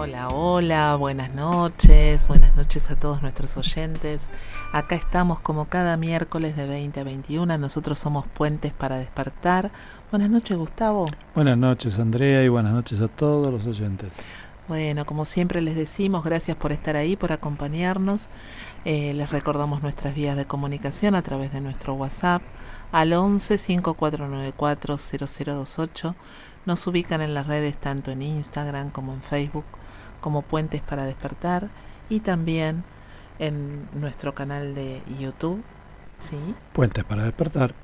Hola, hola, buenas noches, buenas noches a todos nuestros oyentes. Acá estamos como cada miércoles de 20 a 21. Nosotros somos Puentes para Despertar. Buenas noches, Gustavo. Buenas noches, Andrea, y buenas noches a todos los oyentes. Bueno, como siempre les decimos, gracias por estar ahí, por acompañarnos. Eh, les recordamos nuestras vías de comunicación a través de nuestro WhatsApp al 11 5494 0028. Nos ubican en las redes tanto en Instagram como en Facebook como Puentes para Despertar y también en nuestro canal de YouTube, ¿sí? Puentes para Despertar.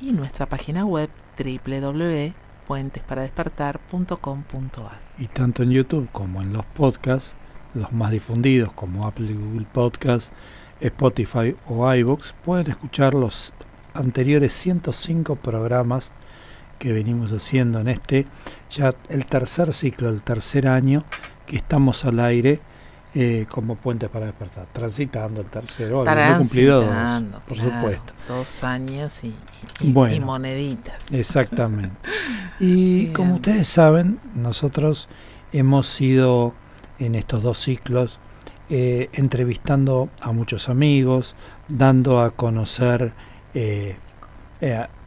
Y nuestra página web www.puentesparadespertar.com.ar. Y tanto en YouTube como en los podcasts, los más difundidos como Apple Google Podcasts, Spotify o iVoox, pueden escuchar los anteriores 105 programas que venimos haciendo en este, ya el tercer ciclo, el tercer año que estamos al aire eh, como puente para despertar, transitando el tercero, he cumplido dos, por supuesto. Dos años y, y, moneditas. Exactamente. y como ustedes saben, nosotros hemos sido en estos dos ciclos eh, entrevistando a muchos amigos, dando a conocer eh,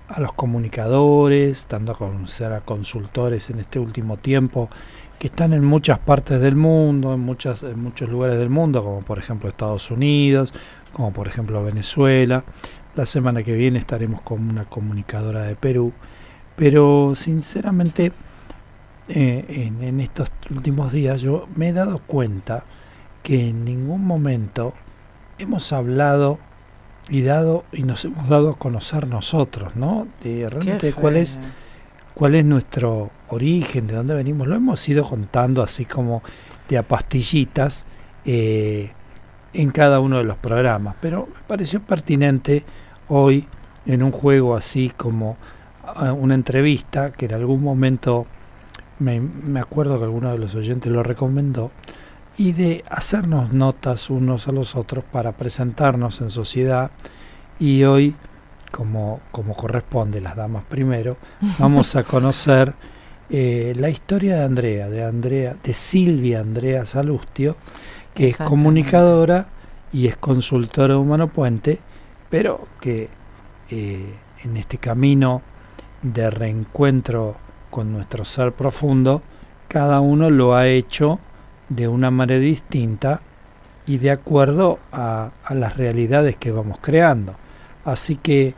a los comunicadores, dando a conocer a consultores en este último tiempo que están en muchas partes del mundo, en, muchas, en muchos lugares del mundo, como por ejemplo Estados Unidos, como por ejemplo Venezuela. La semana que viene estaremos con una comunicadora de Perú. Pero sinceramente, eh, en, en estos últimos días yo me he dado cuenta que en ningún momento hemos hablado y dado y nos hemos dado a conocer nosotros, ¿no? De realmente cuál es cuál es nuestro origen, de dónde venimos, lo hemos ido contando así como de a pastillitas eh, en cada uno de los programas, pero me pareció pertinente hoy en un juego así como ah, una entrevista que en algún momento me, me acuerdo que alguno de los oyentes lo recomendó y de hacernos notas unos a los otros para presentarnos en sociedad. Y hoy como, como corresponde, las damas primero, vamos a conocer eh, la historia de Andrea, de Andrea, de Silvia Andrea Salustio, que es comunicadora y es consultora Humano Puente, pero que eh, en este camino de reencuentro con nuestro ser profundo, cada uno lo ha hecho de una manera distinta y de acuerdo a, a las realidades que vamos creando. Así que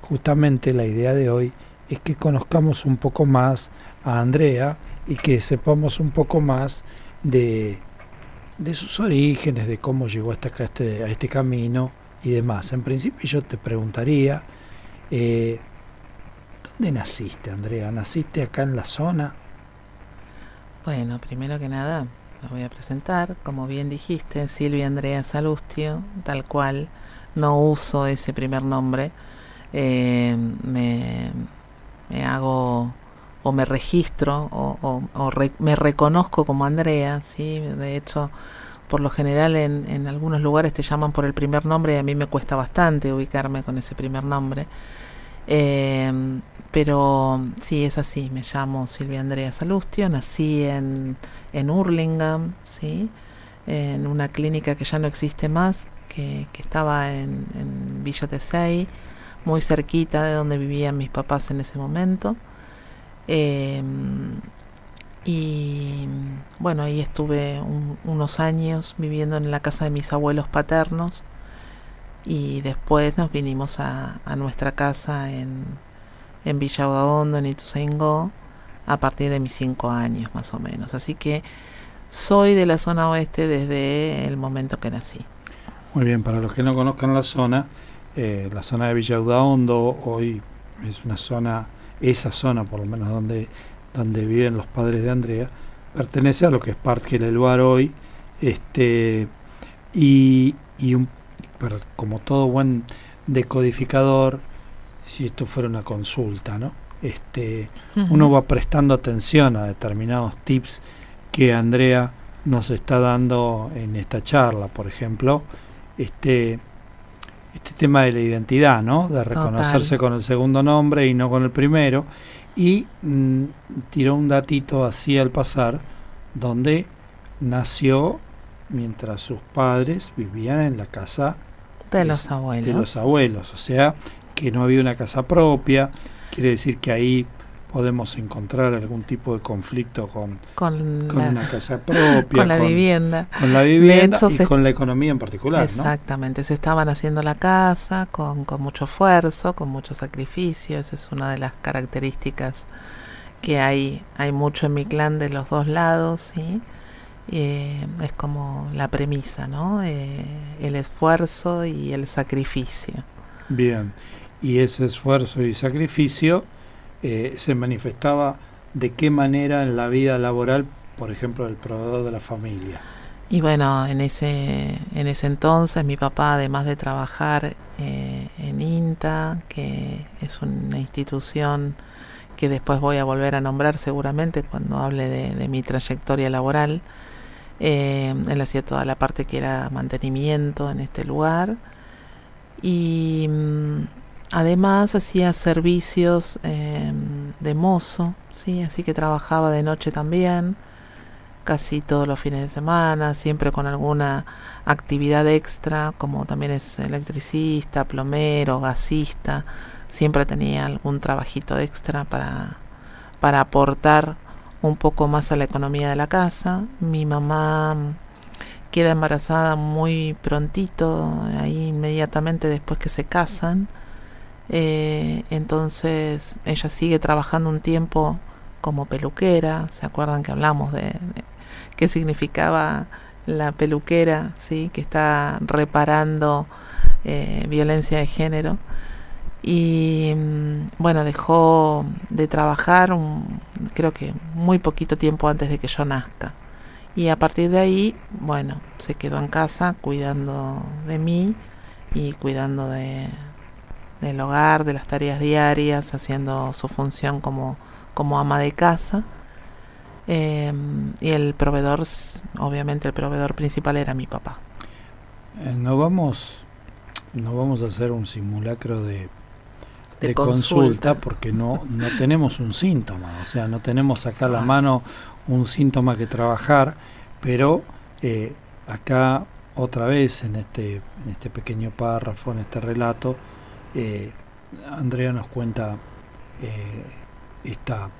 justamente la idea de hoy es que conozcamos un poco más a Andrea y que sepamos un poco más de, de sus orígenes, de cómo llegó hasta acá, este, a este camino y demás. En principio yo te preguntaría, eh, ¿dónde naciste, Andrea? ¿Naciste acá en la zona? Bueno, primero que nada, me voy a presentar. Como bien dijiste, Silvia Andrea Salustio, tal cual no uso ese primer nombre, eh, me, me, hago o me registro o, me reconozco como Andrea, ¿sí? de hecho por lo general en, en, algunos lugares te llaman por el primer nombre y a mí me cuesta bastante ubicarme con ese primer nombre. Eh, pero sí, es así, me llamo Silvia Andrea Salustio, nací en, en ¿sí? en una clínica que ya no existe más, que, estaba en, Villa Tesey, muy cerquita de donde vivían mis papás en ese momento. Em, y bueno, ahí estuve unos años viviendo en la casa de mis abuelos paternos y después nos vinimos a, nuestra casa en, en Villa en Ituzaingó, a partir de mis cinco años más o menos. Así que soy de la zona oeste desde el momento que nací. Muy bien, para los que no conozcan la zona, eh, la zona de Villa Hondo hoy es una zona, esa zona por lo menos donde, donde viven los padres de Andrea, pertenece a lo que es Parque del Luar hoy, este, y, y un, como todo buen decodificador, si esto fuera una consulta, ¿no? Este, uno va prestando atención a determinados tips que Andrea nos está dando en esta charla, por ejemplo, este, este tema de la identidad, ¿no? De reconocerse con el segundo nombre y no con el primero. Y mm, tiró un datito así al pasar, donde nació mientras sus padres vivían en la casa de los abuelos. De los abuelos, o sea, que no había una casa propia, quiere decir que ahí podemos encontrar algún tipo de conflicto con, con, una casa propia, con la vivienda. Con la vivienda y con la economía en particular. Exactamente, se estaban haciendo la casa con, con mucho esfuerzo, con mucho sacrificio, esa es una de las características que hay, hay mucho en mi clan de los dos lados, ¿sí? Eh, es como la premisa, ¿no? Eh, el esfuerzo y el sacrificio. Bien, y ese esfuerzo y sacrificio eh, se manifestaba de qué manera en la vida laboral, por ejemplo, del proveedor de la familia. Y bueno, en ese, en ese entonces mi papá, además de trabajar eh, en INTA, que es una institución que después voy a volver a nombrar seguramente cuando hable de, mi trayectoria laboral, eh, él hacía toda la parte que era mantenimiento en este lugar. Y mm, Además hacía servicios em, de mozo, ¿sí? así que trabajaba de noche también, casi todos los fines de semana, siempre con alguna actividad extra, como también es electricista, plomero, gasista, siempre tenía algún trabajito extra para, para aportar un poco más a la economía de la casa. Mi mamá queda embarazada muy prontito, ahí inmediatamente después que se casan eh, entonces ella sigue trabajando un tiempo como peluquera. ¿Se acuerdan que hablamos de, qué significaba la peluquera? ¿sí? Que está reparando eh, violencia de género. Y mm, bueno, dejó de trabajar creo que muy poquito tiempo antes de que yo nazca. Y a partir de ahí, bueno, se quedó en casa cuidando de mí y cuidando de, del hogar, de las tareas diarias, haciendo su función como, como ama de casa. Em, y el proveedor, obviamente el proveedor principal era mi papá. Eh, no vamos, no vamos a hacer un simulacro de, de, consulta. porque no, no tenemos un síntoma, o sea, no tenemos acá a la ah. mano un síntoma que trabajar, pero eh, acá otra vez en este, en este pequeño párrafo, en este relato, eh, Andrea nos cuenta eh, esta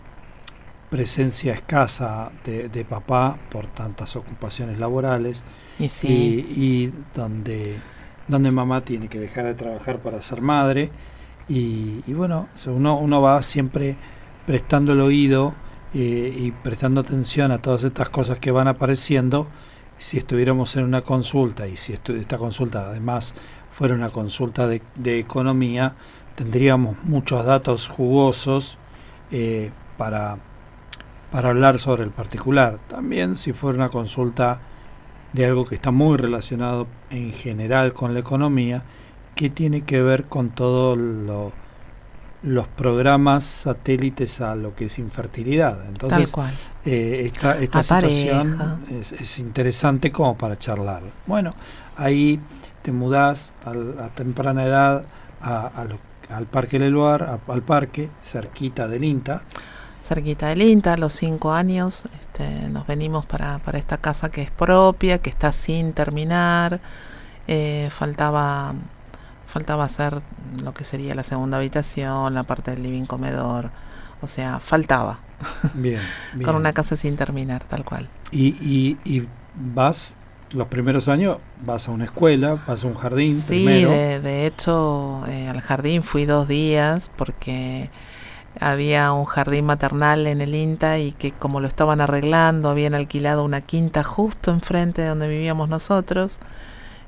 presencia escasa de, papá por tantas ocupaciones laborales y, donde, donde mamá tiene que dejar de trabajar para ser madre. Y, bueno, uno, uno va siempre prestando el oído eh, y prestando atención a todas estas cosas que van apareciendo. Si estuviéramos en una consulta y si esta consulta además fuera una consulta de, economía, tendríamos muchos datos jugosos eh, para, para hablar sobre el particular. También si fuera una consulta de algo que está muy relacionado en general con la economía, que tiene que ver con todos los programas satélites a lo que es infertilidad. Entonces, eh, esta, esta situación es, es, interesante como para charlar. Bueno, ahí te mudás a temprana edad al Parque Leluar, al parque, cerquita del INTA. Cerquita del INTA, a los cinco años, este, nos venimos para, para esta casa que es propia, que está sin terminar. Eh, faltaba, faltaba hacer lo que sería la segunda habitación, la parte del living comedor. O sea, faltaba. Bien, Con una casa sin terminar, tal cual. Y, y, y vas los primeros años vas a una escuela, vas a un jardín. Sí, de, de, hecho eh, al jardín fui dos días porque había un jardín maternal en el INTA y que como lo estaban arreglando habían alquilado una quinta justo enfrente de donde vivíamos nosotros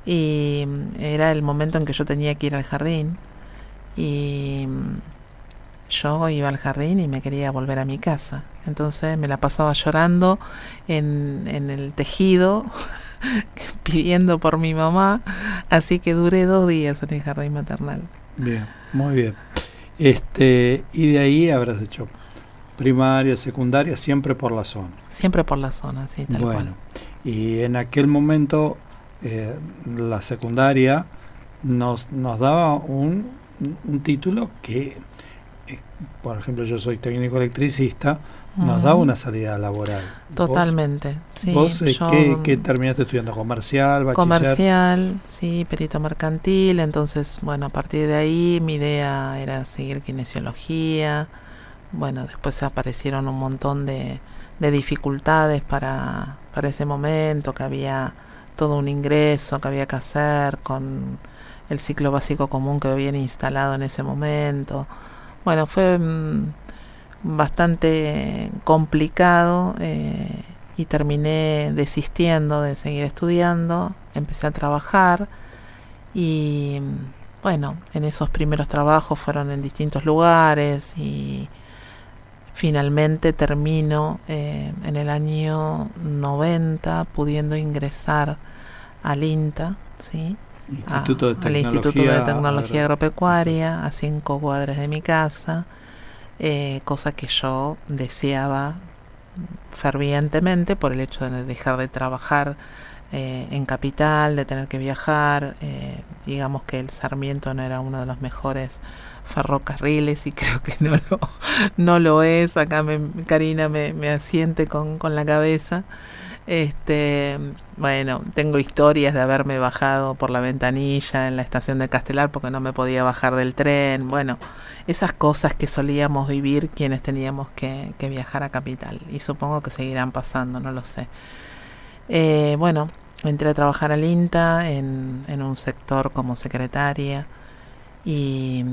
y mm, era el momento en que yo tenía que ir al jardín y mm, yo iba al jardín y me quería volver a mi casa. Entonces me la pasaba llorando en, en el tejido pidiendo por mi mamá, así que duré dos días en el jardín maternal. Bien, muy bien. Este, y de ahí habrás hecho primaria, secundaria, siempre por la zona. Siempre por la zona, sí, tal bueno, y en aquel momento eh, la secundaria nos, nos daba un, un título que por ejemplo, yo soy técnico electricista, nos da una salida laboral. Totalmente, sí. ¿Vos eh, ¿qué, terminaste estudiando? ¿Comercial, bachiller? Comercial, sí, perito mercantil. Entonces, bueno, a partir de ahí mi idea era seguir kinesiología. Bueno, después aparecieron un montón de, de dificultades para, para ese momento, que había todo un ingreso que había que hacer con el ciclo básico común que habían instalado en ese momento. Bueno, fue mm, bastante complicado eh, y terminé desistiendo de seguir estudiando, empecé a trabajar y bueno, en esos primeros trabajos fueron en distintos lugares y finalmente termino eh, en el año 90 pudiendo ingresar al INTA, ¿sí? Instituto al Instituto de Tecnología Agropecuaria, a cinco cuadras de mi casa, eh, cosa que yo deseaba fervientemente por el hecho de dejar de trabajar eh, en capital, de tener que viajar. Eh, digamos que el Sarmiento no era uno de los mejores ferrocarriles y creo que no lo, no lo es. Acá me, Karina me, me asiente con, con la cabeza. Este, bueno, tengo historias de haberme bajado por la ventanilla en la estación de Castelar porque no me podía bajar del tren. Bueno, esas cosas que solíamos vivir quienes teníamos que, viajar a Capital. Y supongo que seguirán pasando, no lo sé. Eh, bueno, entré a trabajar al INTA en, en un sector como secretaria. Y,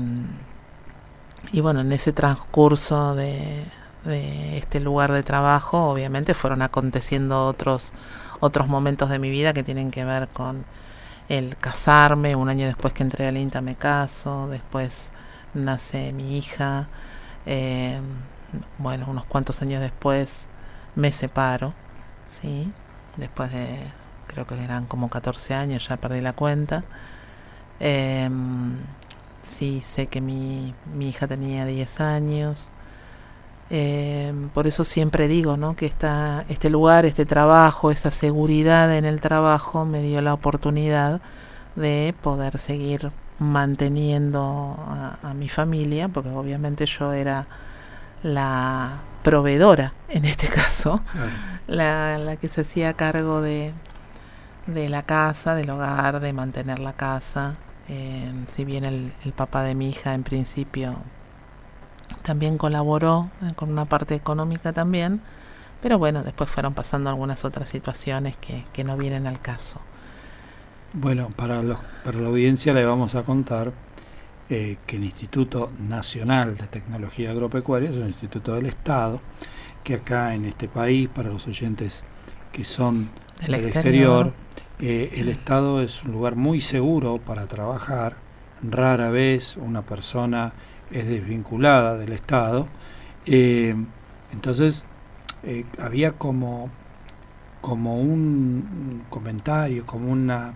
y bueno, en ese transcurso de, de este lugar de trabajo, obviamente fueron aconteciendo otros otros momentos de mi vida que tienen que ver con el casarme, un año después que entré al INTA me caso, después nace mi hija, eh, bueno, unos cuantos años después me separo, ¿sí? Después de, creo que eran como 14 años, ya perdí la cuenta. Eh, sí, sé que mi, mi hija tenía 10 años. Eh, por eso siempre digo ¿no? que esta, este lugar, este trabajo, esa seguridad en el trabajo me dio la oportunidad de poder seguir manteniendo a, mi familia, porque obviamente yo era la proveedora en este caso, la, la, que se hacía cargo de, de la casa, del hogar, de mantener la casa. Eh, si bien el, el papá de mi hija en principio también colaboró eh, con una parte económica también, pero bueno, después fueron pasando algunas otras situaciones que, que no vienen al caso. Bueno, para, los, para la audiencia le vamos a contar eh, que el Instituto Nacional de Tecnología Agropecuaria es un instituto del Estado, que acá en este país, para los oyentes que son del, exterior, eh, el Estado es un lugar muy seguro para trabajar. Rara vez una persona es desvinculada del Estado. Eh, entonces, eh, había como, como un comentario, como una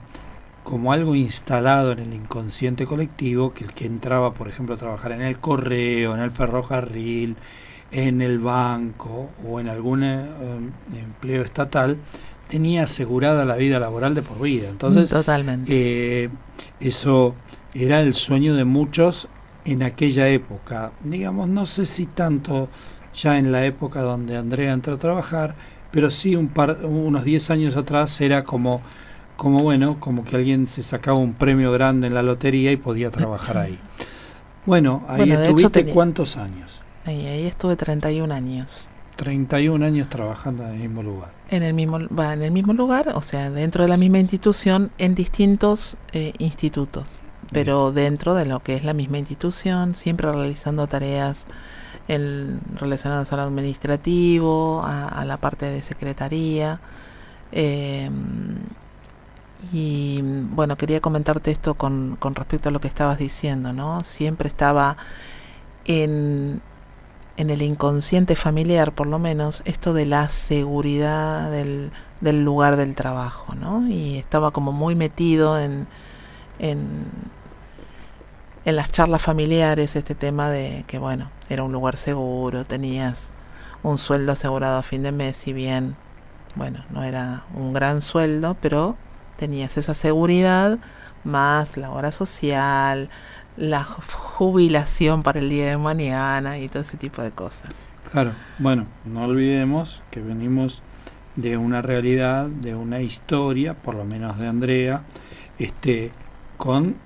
como algo instalado en el inconsciente colectivo, que el que entraba, por ejemplo, a trabajar en el correo, en el ferrocarril, en el banco o en algún eh, empleo estatal, tenía asegurada la vida laboral de por vida. Entonces, Totalmente. eso era el sueño de muchos en aquella época. Digamos, no sé si tanto ya en la época donde Andrea entró a trabajar, pero sí un par, unos 10 años atrás era como, como bueno, como que alguien se sacaba un premio grande en la lotería y podía trabajar ahí. Bueno, ahí estuviste cuántos años? Ahí, ahí estuve 31 años. 31 años trabajando en el mismo lugar. En el mismo, va, en el mismo lugar, o sea, dentro de la misma institución, en distintos eh, institutos pero dentro de lo que es la misma institución, siempre realizando tareas el, relacionadas al administrativo, a, la parte de secretaría. Eh, y bueno, quería comentarte esto con, con respecto a lo que estabas diciendo, ¿no? Siempre estaba en, en el inconsciente familiar, por lo menos, esto de la seguridad del, del lugar del trabajo, ¿no? Y estaba como muy metido en, en, en las charlas familiares este tema de que, bueno, era un lugar seguro, tenías un sueldo asegurado a fin de mes, si bien, bueno, no era un gran sueldo, pero tenías esa seguridad más la hora social, la jubilación para el día de mañana y todo ese tipo de cosas. Claro, bueno, no olvidemos que venimos de una realidad, de una historia, por lo menos de Andrea, este, con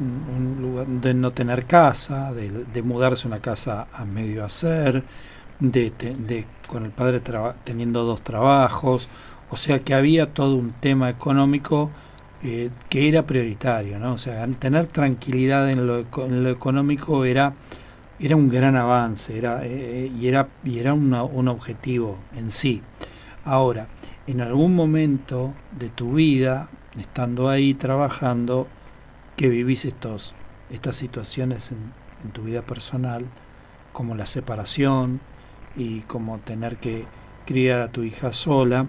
un lugar de no tener casa, de, mudarse a una casa a medio hacer, de, de con el padre teniendo dos trabajos, o sea que había todo un tema económico eh, que era prioritario, ¿no? O sea, tener tranquilidad en lo, en lo económico era era un gran avance, era eh, y era y era un objetivo en sí. Ahora, en algún momento de tu vida, estando ahí trabajando, que vivís estos estas situaciones en, en tu vida personal, como la separación y como tener que criar a tu hija sola,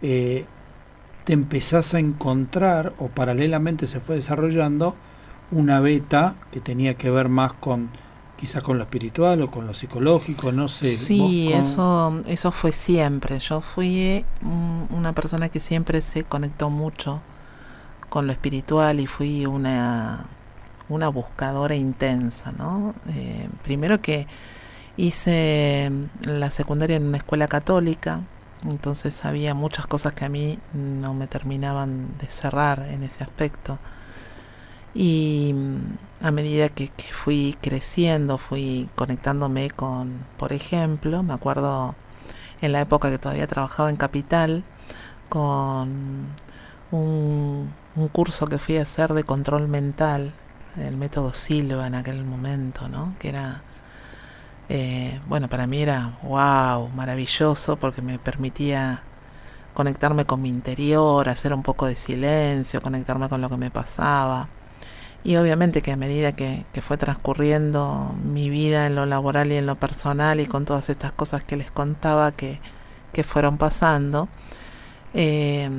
eh, te empezás a encontrar, o paralelamente se fue desarrollando, una beta que tenía que ver más con quizás con lo espiritual o con lo psicológico, no sé. Sí, eso, eso fue siempre. Yo fui una persona que siempre se conectó mucho con lo espiritual y fui una, una buscadora intensa, ¿no? Eh, primero que hice la secundaria en una escuela católica, entonces había muchas cosas que a mí no me terminaban de cerrar en ese aspecto. Y mm, a medida que, fui creciendo, fui conectándome con, por ejemplo, me acuerdo en la época que todavía trabajaba en Capital, con un, un curso que fui a hacer de control mental, el método Silva en aquel momento, ¿no? Que era eh, bueno, para mí era wow, maravilloso porque me permitía conectarme con mi interior, hacer un poco de silencio, conectarme con lo que me pasaba. Y obviamente que a medida que, fue transcurriendo mi vida en lo laboral y en lo personal y con todas estas cosas que les contaba que, fueron pasando, eh,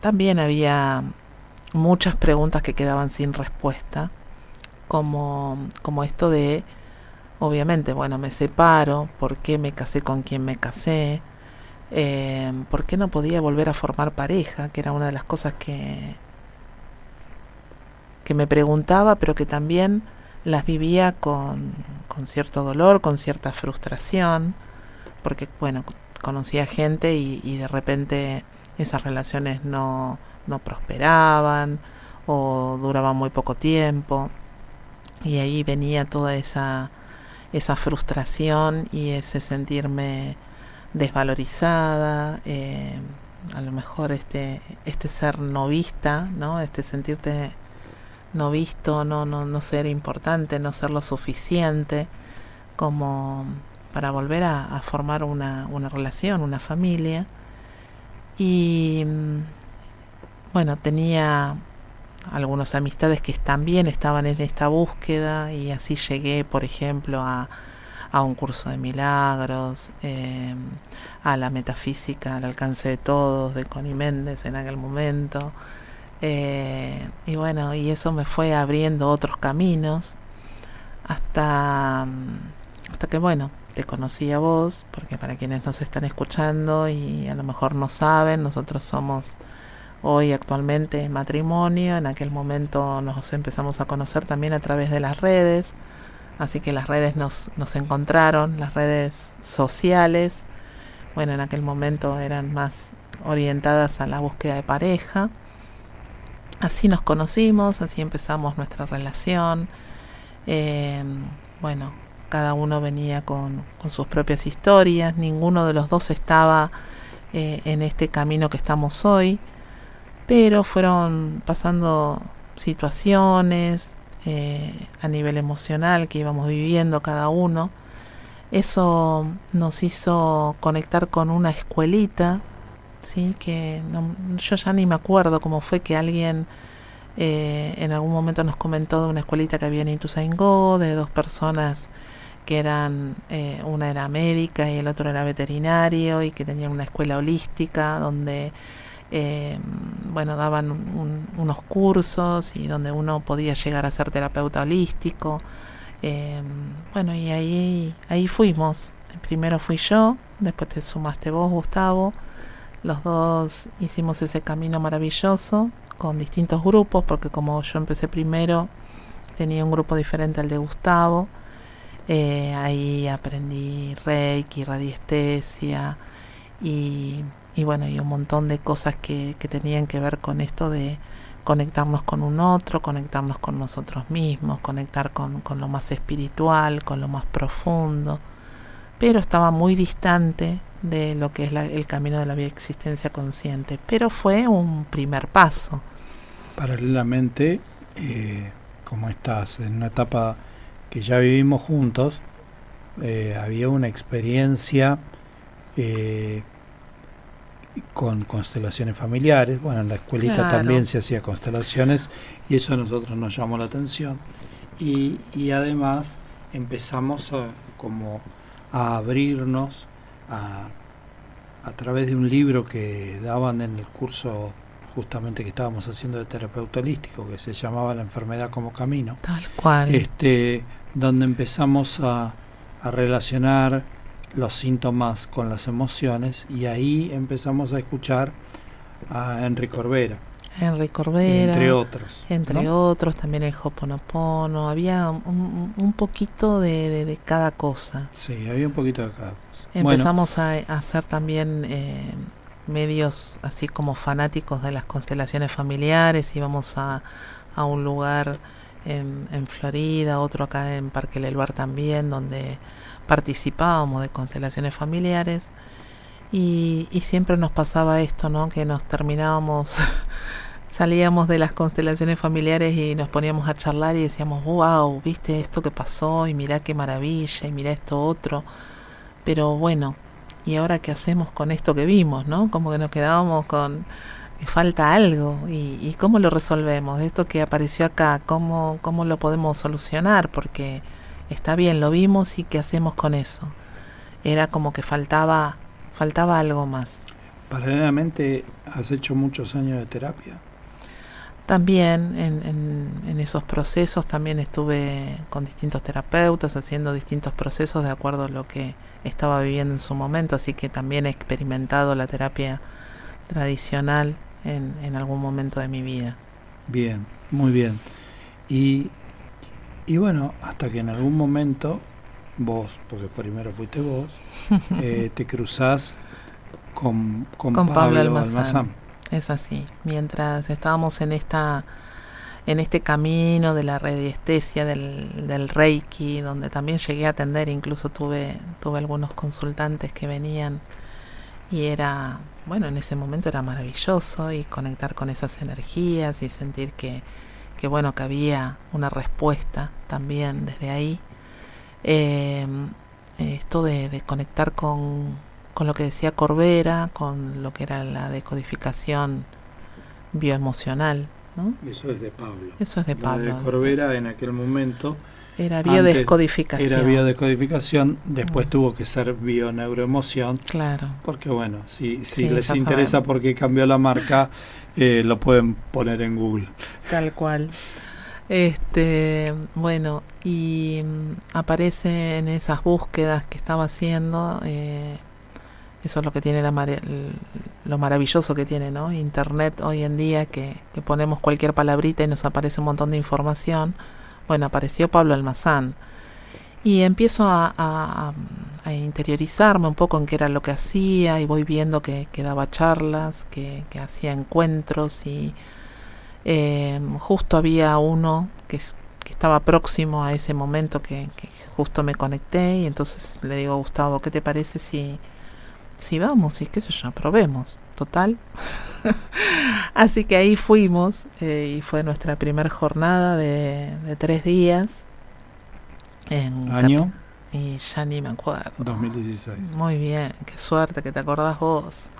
también había muchas preguntas que quedaban sin respuesta, como, como esto de Obviamente, bueno, me separo, ¿por qué me casé con quien me casé? Eh, ¿Por qué no podía volver a formar pareja? Que era una de las cosas que, que me preguntaba, pero que también las vivía con, con cierto dolor, con cierta frustración, porque, bueno, conocía gente y, y de repente esas relaciones no, no prosperaban o duraban muy poco tiempo. Y ahí venía toda esa esa frustración y ese sentirme desvalorizada, eh, a lo mejor este, este ser no vista, ¿no? Este sentirte no visto, no, no, no ser importante, no ser lo suficiente como para volver a, formar una, una, relación, una familia. Y mm, bueno, tenía algunas amistades que también estaban en esta búsqueda y así llegué, por ejemplo, a, a un curso de milagros, eh, a la metafísica al alcance de todos, de Connie Méndez en aquel momento. Eh, y bueno, y eso me fue abriendo otros caminos hasta, hasta que, bueno, te conocí a vos, porque para quienes nos están escuchando y a lo mejor no saben, nosotros somos hoy actualmente matrimonio, en aquel momento nos empezamos a conocer también a través de las redes, así que las redes nos, nos encontraron, las redes sociales, bueno, en aquel momento eran más orientadas a la búsqueda de pareja. Así nos conocimos, así empezamos nuestra relación. Eh, bueno, cada uno venía con, con, sus propias historias, ninguno de los dos estaba eh, en este camino que estamos hoy pero fueron pasando situaciones eh, a nivel emocional que íbamos viviendo cada uno. Eso nos hizo conectar con una escuelita, sí, que yo ya ni me acuerdo cómo fue que alguien eh, en algún momento nos comentó de una escuelita que había en Ituzaingó, de dos personas que eran, eh, una era médica y el otro era veterinario y que tenían una escuela holística donde eh, bueno, daban unos cursos y donde uno podía llegar a ser terapeuta holístico. Eh, bueno, y ahí, ahí fuimos. Primero fui yo, después te sumaste vos, Gustavo, Los dos hicimos ese camino maravilloso con distintos grupos, porque como yo empecé primero, tenía un grupo diferente al de Gustavo. Eh, ahí aprendí reiki, radiestesia y, y, bueno, y un montón de cosas que, que tenían que ver con esto de conectarnos con un otro, conectarnos con nosotros mismos, conectar con, con lo más espiritual, con lo más profundo, pero estaba muy distante de lo que es el camino de la existencia consciente, pero fue un primer paso. Paralelamente, eh, como estás en una etapa que ya vivimos juntos, eh, había una experiencia eh, con constelaciones familiares. Bueno, en la escuelita también se hacía constelaciones y eso a nosotros nos llamó la atención. Y, y además empezamos a, como a abrirnos a, a través de un libro que daban en el curso justamente que estábamos haciendo de terapeuta holístico, que se llamaba La enfermedad como camino. Tal cual. Este, donde empezamos a, a relacionar los síntomas con las emociones y ahí empezamos a escuchar a Enrique Corbera. Enrique Corbera. Entre otros. Entre ¿no? otros, también el Hoponopono. Había un, un poquito de, de, de, cada cosa. Sí, había un poquito de cada cosa. Empezamos bueno. a, a, hacer también eh, medios así como fanáticos de las constelaciones familiares. Íbamos a, a un lugar en, en, Florida, otro acá en Parque Lelvar también, donde participábamos de constelaciones familiares y, y, siempre nos pasaba esto, ¿no? Que nos terminábamos, salíamos de las constelaciones familiares y nos poníamos a charlar y decíamos, wow, viste esto que pasó y mirá qué maravilla y mirá esto otro. Pero bueno, ¿y ahora qué hacemos con esto que vimos, no? Como que nos quedábamos con falta algo y, y cómo lo resolvemos, esto que apareció acá, cómo, cómo lo podemos solucionar, porque está bien, lo vimos y qué hacemos con eso. Era como que faltaba, faltaba algo más. Paralelamente, ¿has hecho muchos años de terapia? También en, en, en, esos procesos también estuve con distintos terapeutas haciendo distintos procesos de acuerdo a lo que estaba viviendo en su momento, así que también he experimentado la terapia tradicional en, en algún momento de mi vida. Bien, muy bien. Y y bueno, hasta que en algún momento vos, porque primero fuiste vos, eh, te cruzás con, con, con Pablo, Pablo Almazán. Almazán. Es así. Mientras estábamos en esta en este camino de la radiestesia, del, del Reiki, donde también llegué a atender, incluso tuve, tuve algunos consultantes que venían y era, bueno, en ese momento era maravilloso y conectar con esas energías y sentir que, que bueno, que había una respuesta también desde ahí. Eh, esto de, de conectar con, con, lo que decía Corbera, con lo que era la decodificación bioemocional. ¿no? Eso es de Pablo. Eso es de Pablo. La de Corbera en aquel momento era biodescodificación. Era biodescodificación, después mm. tuvo que ser bioneuroemoción. Claro. Porque bueno, si, si sí, les interesa por qué cambió la marca, eh, lo pueden poner en Google. Tal cual. Este, bueno, y um, aparece en esas búsquedas que estaba haciendo, eh, eso es lo que tiene la mar lo maravilloso que tiene, ¿no? Internet hoy en día, que, que ponemos cualquier palabrita y nos aparece un montón de información bueno, apareció Pablo Almazán y empiezo a, a, interiorizarme un poco en qué era lo que hacía y voy viendo que, que daba charlas, que, que, hacía encuentros y eh, justo había uno que, estaba próximo a ese momento que, justo me conecté y entonces le digo Gustavo, ¿qué te parece si, si vamos y qué sé yo, probemos? Total. Así que ahí fuimos eh, y fue nuestra primera jornada de, de tres días. En ¿Año? Y ya ni me acuerdo. 2016. Muy bien, qué suerte que te acordás vos.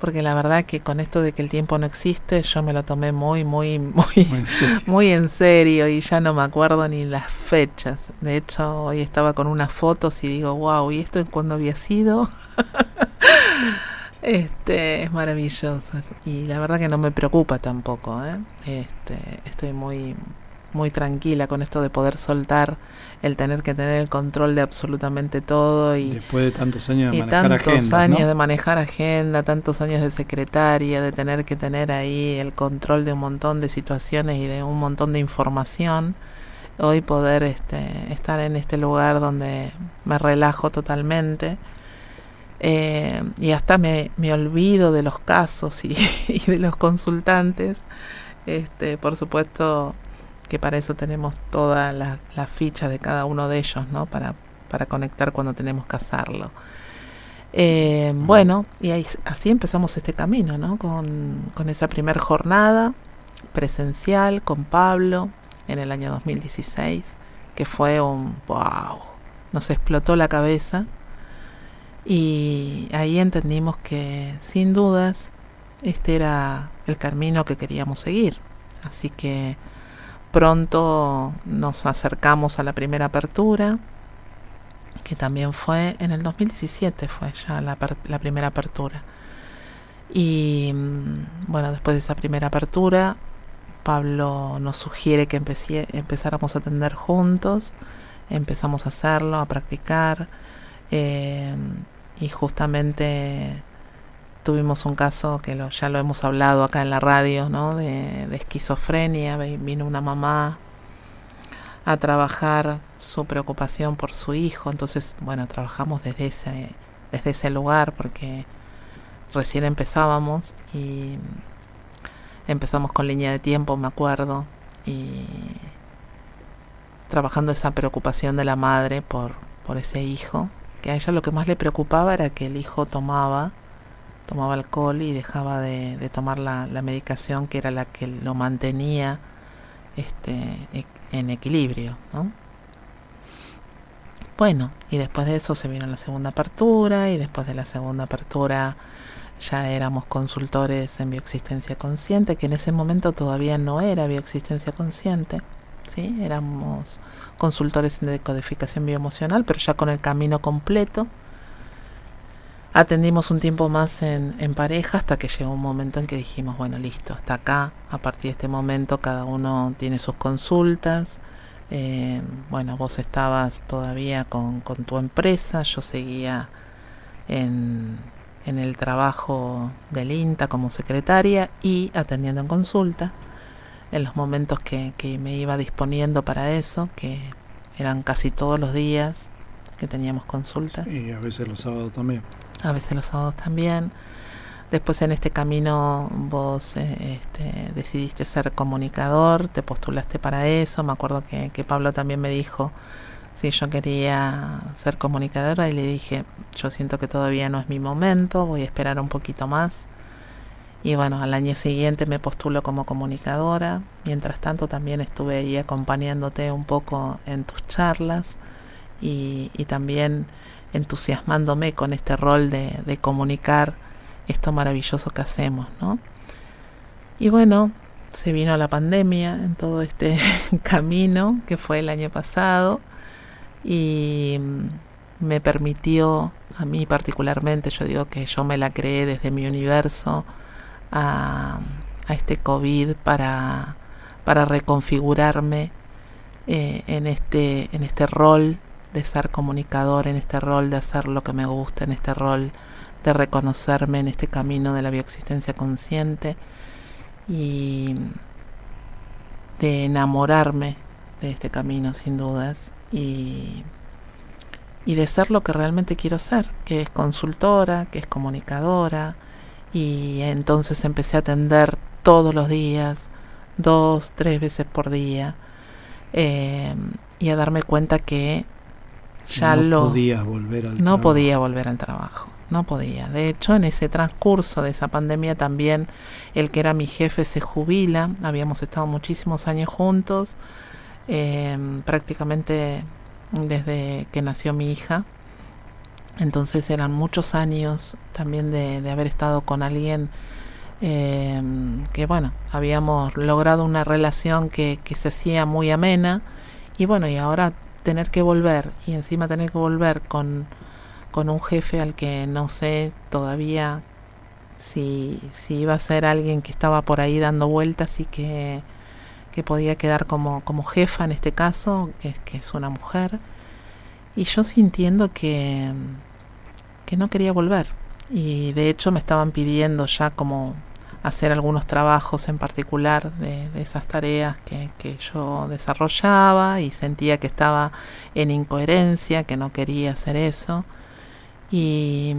Porque la verdad que con esto de que el tiempo no existe, yo me lo tomé muy, muy, muy, muy en serio, muy en serio y ya no me acuerdo ni las fechas. De hecho, hoy estaba con unas fotos y digo, wow, ¿y esto en cuándo había sido? Este es maravilloso y la verdad que no me preocupa tampoco, ¿eh? Este, estoy muy muy tranquila con esto de poder soltar el tener que tener el control de absolutamente todo y después de tantos años de y manejar tantos agenda, años ¿no? de manejar agenda, tantos años de secretaria, de tener que tener ahí el control de un montón de situaciones y de un montón de información, hoy poder este, estar en este lugar donde me relajo totalmente eh, y hasta me, me olvido de los casos y, y de los consultantes. Este, por supuesto que para eso tenemos todas las la fichas de cada uno de ellos, ¿no? Para, para conectar cuando tenemos que hacerlo. Eh, bueno, y ahí, así empezamos este camino, ¿no? Con, con esa primera jornada presencial con Pablo en el año 2016, que fue un wow, nos explotó la cabeza y ahí entendimos que sin dudas este era el camino que queríamos seguir. Así que pronto nos acercamos a la primera apertura, que también fue en el 2017, fue ya la, primera apertura. Y mm, bueno, después de esa primera apertura, Pablo nos sugiere que empezáramos a atender juntos, empezamos a hacerlo, a practicar, eh, y justamente tuvimos un caso que lo, ya lo hemos hablado acá en la radio, ¿no? De, de, esquizofrenia. Vino una mamá a trabajar su preocupación por su hijo. Entonces, bueno, trabajamos desde ese, desde ese lugar porque recién empezábamos y empezamos con línea de tiempo, me acuerdo, y trabajando esa preocupación de la madre por, por ese hijo, que a ella lo que más le preocupaba era que el hijo tomaba tomaba alcohol y dejaba de, tomar la, la, medicación que era la que lo mantenía este, en equilibrio. ¿no? Bueno, y después de eso se vino la segunda apertura y después de la segunda apertura ya éramos consultores en bioexistencia consciente, que en ese momento todavía no era bioexistencia consciente. ¿Sí? Éramos consultores en decodificación bioemocional, pero ya con el camino completo Atendimos un tiempo más en, en, pareja hasta que llegó un momento en que dijimos, bueno, listo, hasta acá, a partir de este momento cada uno tiene sus consultas. Eh, bueno, vos estabas todavía con, con, tu empresa, yo seguía en, en el trabajo del INTA como secretaria y atendiendo en consulta en los momentos que, que me iba disponiendo para eso, que eran casi todos los días que teníamos consultas. Y a veces los sábados también a veces los sábados también. Después en este camino vos eh, este, decidiste ser comunicador, te postulaste para eso. Me acuerdo que, que, Pablo también me dijo si yo quería ser comunicadora y le dije, yo siento que todavía no es mi momento, voy a esperar un poquito más. Y bueno, al año siguiente me postulo como comunicadora. Mientras tanto también estuve ahí acompañándote un poco en tus charlas y, también entusiasmándome con este rol de, de, comunicar esto maravilloso que hacemos, ¿no? Y bueno, se vino la pandemia en todo este camino que fue el año pasado y me permitió, a mí particularmente, yo digo que yo me la creé desde mi universo a, este COVID para, para reconfigurarme eh, en, este, en este rol de ser comunicador, en este rol de hacer lo que me gusta, en este rol de reconocerme en este camino de la bioexistencia consciente y de enamorarme de este camino sin dudas y, y de ser lo que realmente quiero ser, que es consultora, que es comunicadora y entonces empecé a atender todos los días, dos, tres veces por día eh, y a darme cuenta que ya no lo podías volver al no trabajo. podía volver al trabajo no podía de hecho en ese transcurso de esa pandemia también el que era mi jefe se jubila habíamos estado muchísimos años juntos eh, prácticamente desde que nació mi hija entonces eran muchos años también de, haber estado con alguien eh, que bueno habíamos logrado una relación que, que se hacía muy amena y bueno y ahora tener que volver y encima tener que volver con, con un jefe al que no sé todavía si, si iba a ser alguien que estaba por ahí dando vueltas y que, que podía quedar como, como jefa en este caso, que, que es una mujer, y yo sintiendo que, que no quería volver. Y de hecho me estaban pidiendo ya como hacer algunos trabajos en particular de, esas tareas que, que, yo desarrollaba y sentía que estaba en incoherencia, que no quería hacer eso. Y,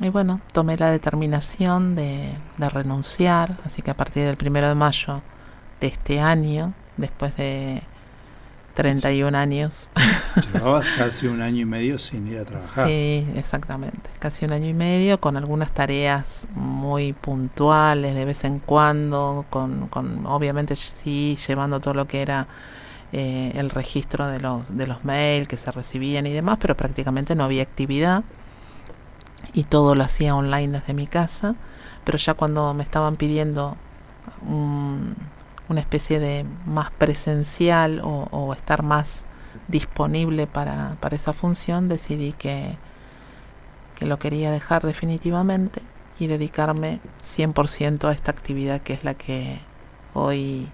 y bueno, tomé la determinación de, de, renunciar, así que a partir del primero de mayo de este año, después de 31 años. Llevabas casi un año y medio sin ir a trabajar. Sí, exactamente. Casi un año y medio con algunas tareas muy puntuales de vez en cuando, con, con obviamente sí llevando todo lo que era eh, el registro de los, de los mails que se recibían y demás, pero prácticamente no había actividad y todo lo hacía online desde mi casa. Pero ya cuando me estaban pidiendo un una especie de más presencial o, estar más disponible para, para, esa función, decidí que, que lo quería dejar definitivamente y dedicarme 100% a esta actividad que es la que hoy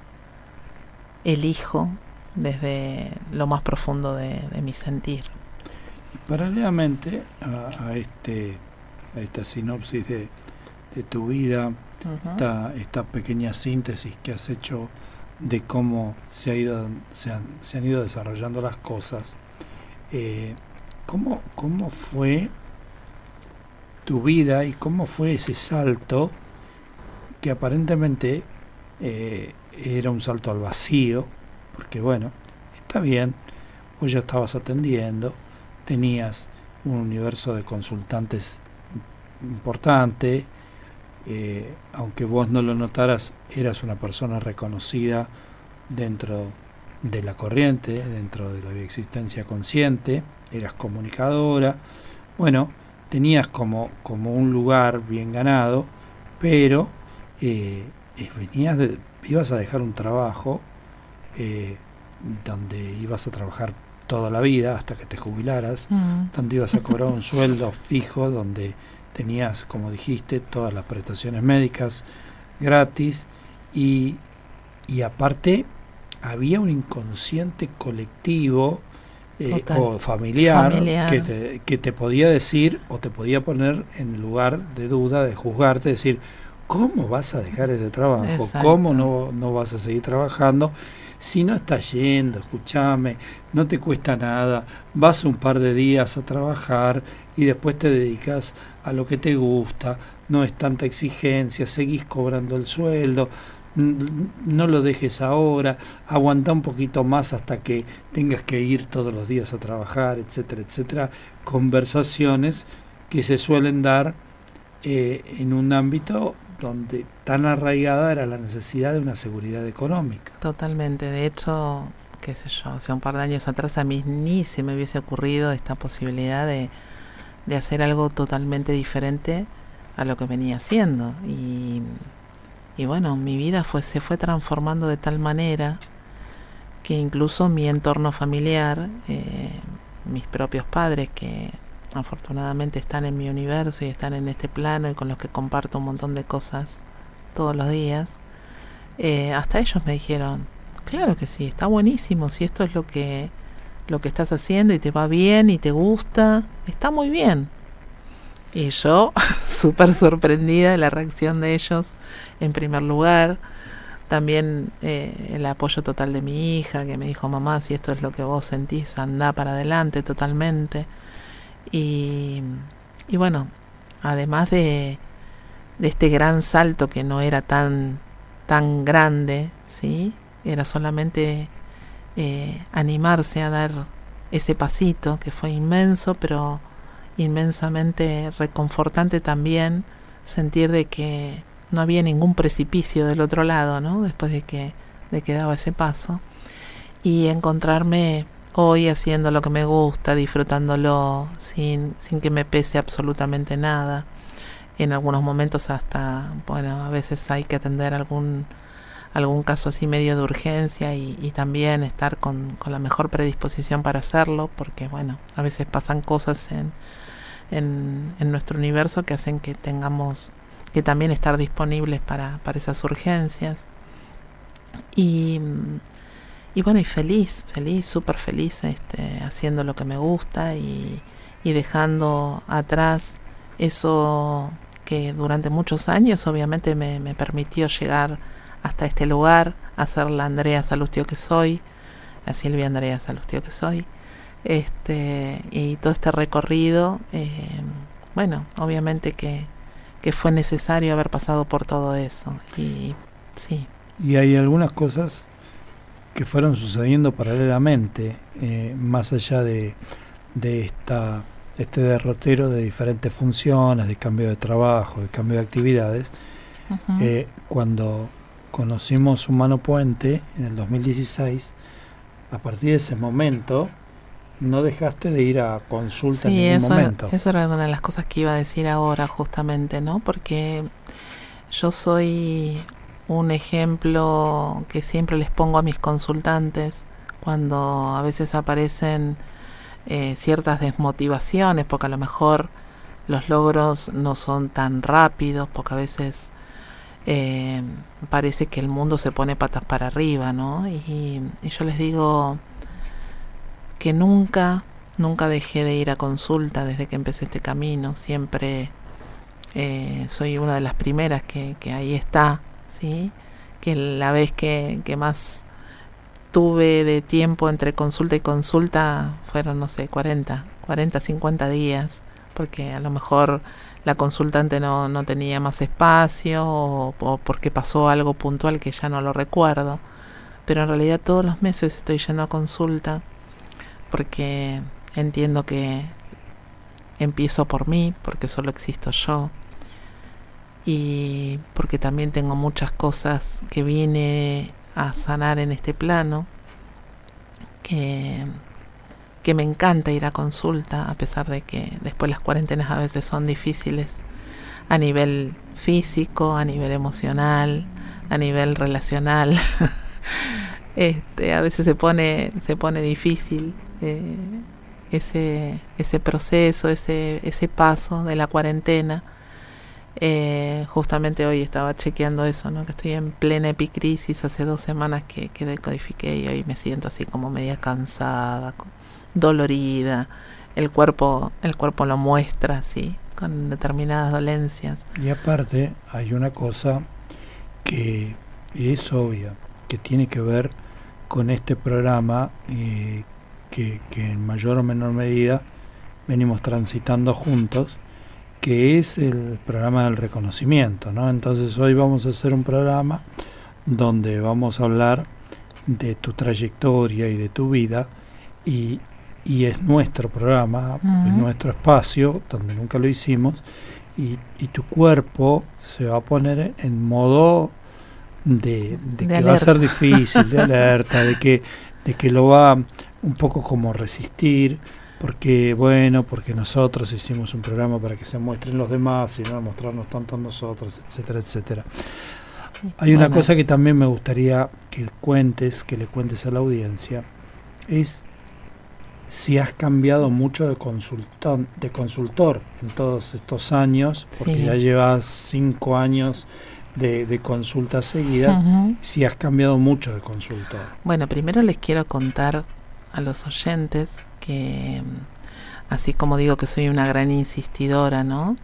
elijo desde lo más profundo de, mi sentir. Y paralelamente a, este, a esta sinopsis de, de tu vida, esta, esta, pequeña síntesis que has hecho de cómo se, ha ido, se, han, se han ido desarrollando las cosas. Eh, ¿cómo, ¿Cómo fue tu vida y cómo fue ese salto que aparentemente eh, era un salto al vacío? Porque bueno, está bien, vos ya estabas atendiendo, tenías un universo de consultantes importante, eh, aunque vos no lo notaras, eras una persona reconocida dentro de la corriente, dentro de la existencia consciente, eras comunicadora, bueno, tenías como, como un lugar bien ganado, pero eh, eh, venías de, ibas a dejar un trabajo donde ibas a trabajar toda la vida hasta que te jubilaras, mm. donde ibas a cobrar un sueldo fijo, donde tenías, como dijiste, todas las prestaciones médicas gratis y, y aparte había un inconsciente colectivo eh, o familiar, Que, te, que te podía decir o te podía poner en lugar de duda, de juzgarte, decir, ¿cómo vas a dejar ese trabajo? ¿Cómo no, no vas a seguir trabajando? Si no estás yendo, escúchame, no te cuesta nada, vas un par de días a trabajar y después te dedicas a lo que te gusta, no es tanta exigencia, seguís cobrando el sueldo, no lo dejes ahora, aguanta un poquito más hasta que tengas que ir todos los días a trabajar, etcétera, etcétera. Conversaciones que se suelen dar eh, en un ámbito donde tan arraigada era la necesidad de una seguridad económica. Totalmente, de hecho, qué sé yo, hace un par de años atrás a mí ni se me hubiese ocurrido esta posibilidad de de hacer algo totalmente diferente a lo que venía haciendo. Y, y bueno, mi vida fue, se fue transformando de tal manera que incluso mi entorno familiar, eh, mis propios padres, que afortunadamente están en mi universo y están en este plano y con los que comparto un montón de cosas todos los días, eh, hasta ellos me dijeron, claro que sí, está buenísimo, si esto es lo que lo que estás haciendo y te va bien y te gusta, está muy bien. Y yo, súper sorprendida de la reacción de ellos, en primer lugar. También eh, el apoyo total de mi hija, que me dijo, mamá, si esto es lo que vos sentís, anda para adelante totalmente. Y, y bueno, además de, de este gran salto que no era tan, tan grande, ¿sí? Era solamente eh, animarse a dar ese pasito que fue inmenso, pero inmensamente reconfortante también sentir de que no había ningún precipicio del otro lado, ¿no? Después de que, de que daba ese paso. Y encontrarme hoy haciendo lo que me gusta, disfrutándolo, sin, sin que me pese absolutamente nada. En algunos momentos hasta, bueno, a veces hay que atender algún algún caso así medio de urgencia y, también estar con, con, la mejor predisposición para hacerlo, porque bueno, a veces pasan cosas en, en, en, nuestro universo que hacen que tengamos que también estar disponibles para, para esas urgencias. Y, y bueno, y feliz, feliz, súper feliz este, haciendo lo que me gusta y, y dejando atrás eso que durante muchos años obviamente me, me permitió llegar hasta este lugar, a ser la Andrea Salustio que soy, la Silvia Andrea Salustio que soy. Este, y todo este recorrido, eh, bueno, obviamente que, que fue necesario haber pasado por todo eso. Y sí. Y hay algunas cosas que fueron sucediendo paralelamente, eh, más allá de, de esta, este derrotero de diferentes funciones, de cambio de trabajo, de cambio de actividades, eh, cuando conocimos Humano Puente en el 2016, a partir de ese momento no dejaste de ir a consulta en ningún eso, momento. Eso era una de las cosas que iba a decir ahora justamente, ¿no? Porque yo soy un ejemplo que siempre les pongo a mis consultantes cuando a veces aparecen eh, ciertas desmotivaciones, porque a lo mejor los logros no son tan rápidos, porque a veces eh, parece que el mundo se pone patas para arriba, ¿no? Y, yo les digo que nunca, nunca dejé de ir a consulta desde que empecé este camino, siempre eh, soy una de las primeras que, ahí está, ¿sí? Que la vez que más tuve de tiempo entre consulta y consulta fueron, no sé, 40, 40, 50 días, porque a lo mejor la consultante no, no tenía más espacio o, o, porque pasó algo puntual que ya no lo recuerdo. Pero en realidad todos los meses estoy yendo a consulta porque entiendo que empiezo por mí, porque solo existo yo. Y porque también tengo muchas cosas que vine a sanar en este plano, que que me encanta ir a consulta, a pesar de que después las cuarentenas a veces son difíciles a nivel físico, a nivel emocional, a nivel relacional. este, a veces se pone, se pone difícil eh, ese, ese proceso, ese, ese paso de la cuarentena. Eh, justamente hoy estaba chequeando eso, ¿no? que estoy en plena epicrisis, hace dos semanas que, que decodifiqué y hoy me siento así como media cansada, dolorida, el cuerpo, el cuerpo lo muestra así, con determinadas dolencias. Y aparte hay una cosa que es obvia, que tiene que ver con este programa eh, que, que en mayor o menor medida venimos transitando juntos, que es el programa del reconocimiento, ¿no? Entonces hoy vamos a hacer un programa donde vamos a hablar de tu trayectoria y de tu vida y, y es nuestro programa, uh -huh. es nuestro espacio, donde nunca lo hicimos, y, y, tu cuerpo se va a poner en modo de, de, de que alerta. va a ser difícil, de alerta, de que, de que lo va un poco como resistir, porque bueno, porque nosotros hicimos un programa para que se muestren los demás y no mostrarnos tanto a nosotros, etcétera, etcétera. Hay una cosa que también me gustaría que cuentes, que le cuentes a la audiencia, es si has cambiado mucho de consultor, de consultor en todos estos años, porque sí. ya llevas cinco años de, de consulta seguida, uh -huh. si has cambiado mucho de consultor. Bueno, primero les quiero contar a los oyentes que, así como digo que soy una gran insistidora, ¿no?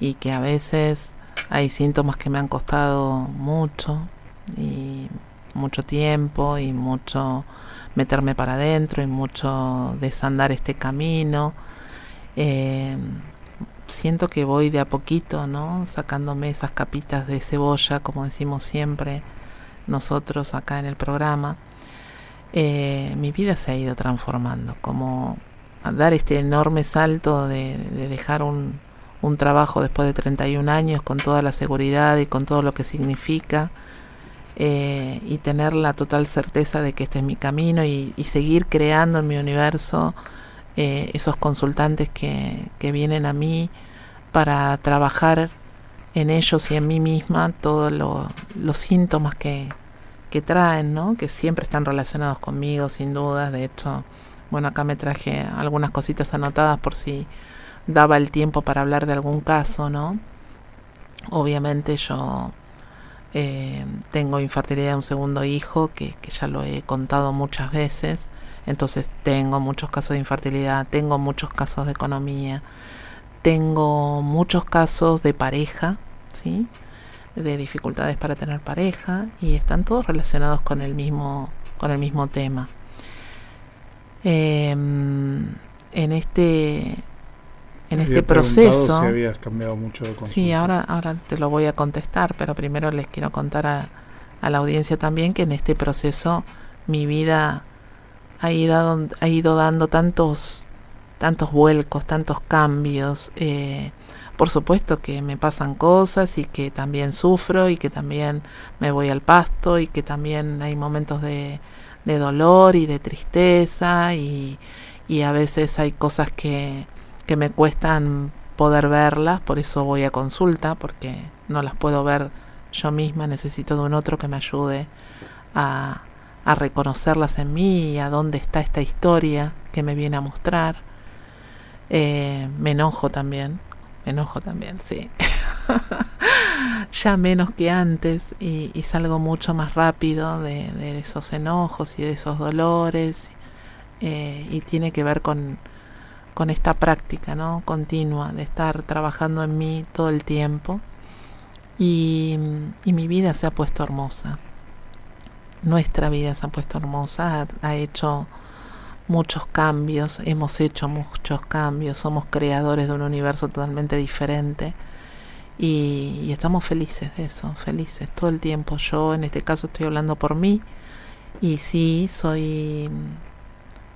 Y que a veces hay síntomas que me han costado mucho y mucho tiempo y mucho meterme para adentro y mucho desandar este camino. Eh, siento que voy de a poquito, ¿no? Sacándome esas capitas de cebolla, como decimos siempre nosotros acá en el programa. Eh, mi vida se ha ido transformando, como dar este enorme salto de, de dejar un, un, trabajo después de 31 años con toda la seguridad y con todo lo que significa eh, y tener la total certeza de que este es mi camino y, seguir creando en mi universo eh, esos consultantes que, que, vienen a mí para trabajar en ellos y en mí misma todos lo, los síntomas que, que traen, ¿no? que siempre están relacionados conmigo, sin dudas. De hecho, bueno, acá me traje algunas cositas anotadas por si daba el tiempo para hablar de algún caso, ¿no? Obviamente yo Eh, tengo infertilidad de un segundo hijo, que, que ya lo he contado muchas veces. Entonces tengo muchos casos de infertilidad, tengo muchos casos de economía, tengo muchos casos de pareja, ¿sí? de dificultades para tener pareja y están todos relacionados con el mismo, con el mismo tema. Em, en este en este proceso. Si habías cambiado mucho de sí, ahora, ahora te lo voy a contestar, pero primero les quiero contar a, a la audiencia también que en este proceso mi vida ha ido, ha ido dando tantos, tantos vuelcos, tantos cambios. Eh, por supuesto que me pasan cosas y que también sufro y que también me voy al pasto y que también hay momentos de, de dolor y de tristeza y, y a veces hay cosas que, que me cuestan poder verlas, por eso voy a consulta, porque no las puedo ver yo misma, necesito de un otro que me ayude a, a reconocerlas en mí y a dónde está esta historia que me viene a mostrar. Eh, me enojo también, me enojo también, sí. ya menos que antes y, salgo mucho más rápido de, de, esos enojos y de esos dolores eh, y tiene que ver con, con esta práctica ¿no? continua de estar trabajando en mí todo el tiempo y, y mi vida se ha puesto hermosa nuestra vida se ha puesto hermosa, ha, hecho muchos cambios, hemos hecho muchos cambios, somos creadores de un universo totalmente diferente y, y, estamos felices de eso, felices todo el tiempo. Yo en este caso estoy hablando por mí y sí soy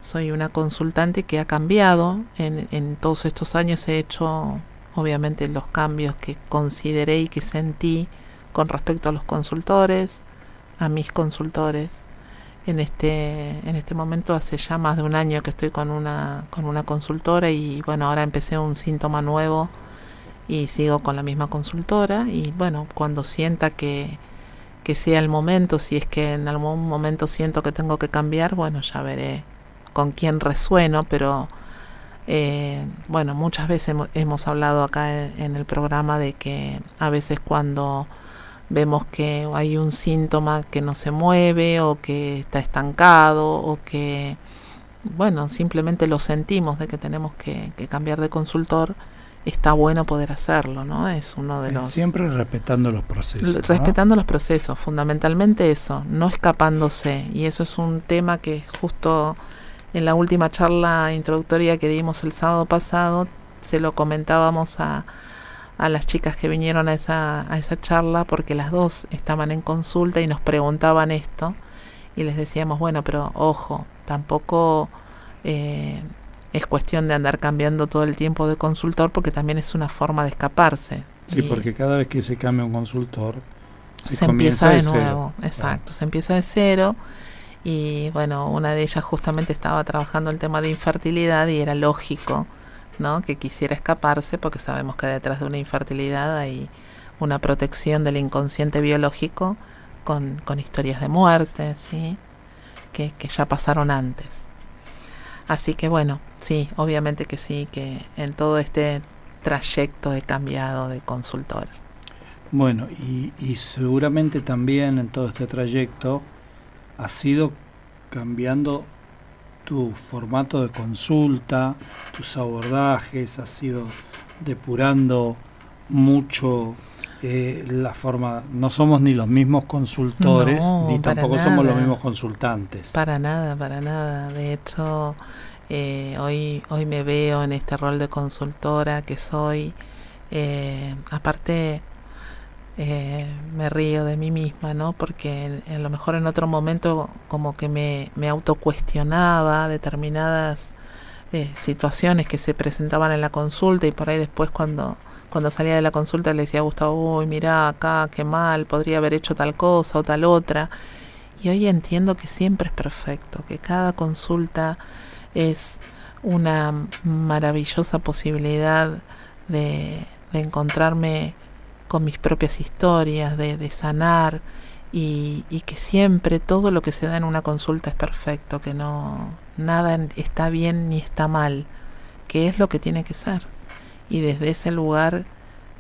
soy una consultante que ha cambiado en, en todos estos años he hecho obviamente los cambios que consideré y que sentí con respecto a los consultores a mis consultores. En este, en este momento hace ya más de un año que estoy con una, con una consultora y bueno, ahora empecé un síntoma nuevo y sigo con la misma consultora y bueno, cuando sienta que, que sea el momento, si es que en algún momento siento que tengo que cambiar, bueno, ya veré con quién resueno, pero eh, bueno, muchas veces hemos, hemos hablado acá en, en el programa de que a veces cuando vemos que hay un síntoma que no se mueve o que está estancado o que, bueno, simplemente lo sentimos de que tenemos que, que cambiar de consultor, está bueno poder hacerlo, ¿no? Es uno de los... Siempre respetando los procesos. Respetando ¿no? los procesos, fundamentalmente eso, no escapándose. Y eso es un tema que justo en la última charla introductoria que dimos el sábado pasado, se lo comentábamos a a las chicas que vinieron a esa, a esa charla porque las dos estaban en consulta y nos preguntaban esto y les decíamos, bueno, pero ojo, tampoco eh, es cuestión de andar cambiando todo el tiempo de consultor porque también es una forma de escaparse. Sí, y porque cada vez que se cambia un consultor, se, se empieza de, de nuevo, exacto, se empieza de cero y bueno, una de ellas justamente estaba trabajando el tema de infertilidad y era lógico ¿no? que quisiera escaparse porque sabemos que detrás de una infertilidad hay una protección del inconsciente biológico con, con historias de muerte, ¿sí? que, que ya pasaron antes. Así que bueno, sí, obviamente que sí, que en todo este trayecto he cambiado de consultor. Bueno, y, y seguramente también en todo este trayecto ha sido cambiando tu formato de consulta, tus abordajes, has ido depurando mucho eh, la forma. No somos ni los mismos consultores, no, ni tampoco nada. somos los mismos consultantes. Para nada, para nada. De hecho, eh, hoy, hoy me veo en este rol de consultora que soy. Eh, aparte, eh, me río de mí misma, ¿no? Porque a lo mejor en otro momento como que me, me autocuestionaba determinadas eh, situaciones que se presentaban en la consulta y por ahí después cuando, cuando salía de la consulta le decía a Gustavo, uy, mira acá, qué mal, podría haber hecho tal cosa o tal otra. Y hoy entiendo que siempre es perfecto, que cada consulta es una maravillosa posibilidad de, de encontrarme con mis propias historias, de, sanar y, que siempre todo lo que se da en una consulta es perfecto, que no nada está bien ni está mal, que es lo que tiene que ser. Y desde ese lugar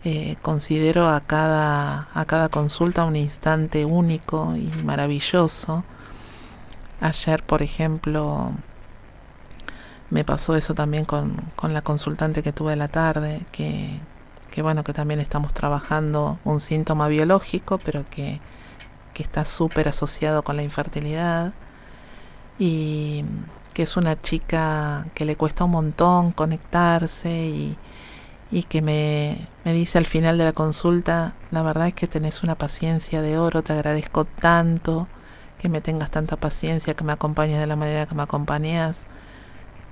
eh, considero a cada, a cada consulta un instante único y maravilloso. Ayer, por ejemplo, me pasó eso también con, con la consultante que tuve la tarde, que, que bueno, que también estamos trabajando un síntoma biológico, pero que, que está súper asociado con la infertilidad. Y que es una chica que le cuesta un montón conectarse y, y que me, me dice al final de la consulta, la verdad es que tenés una paciencia de oro, te agradezco tanto que me tengas tanta paciencia, que me acompañes de la manera que me acompañas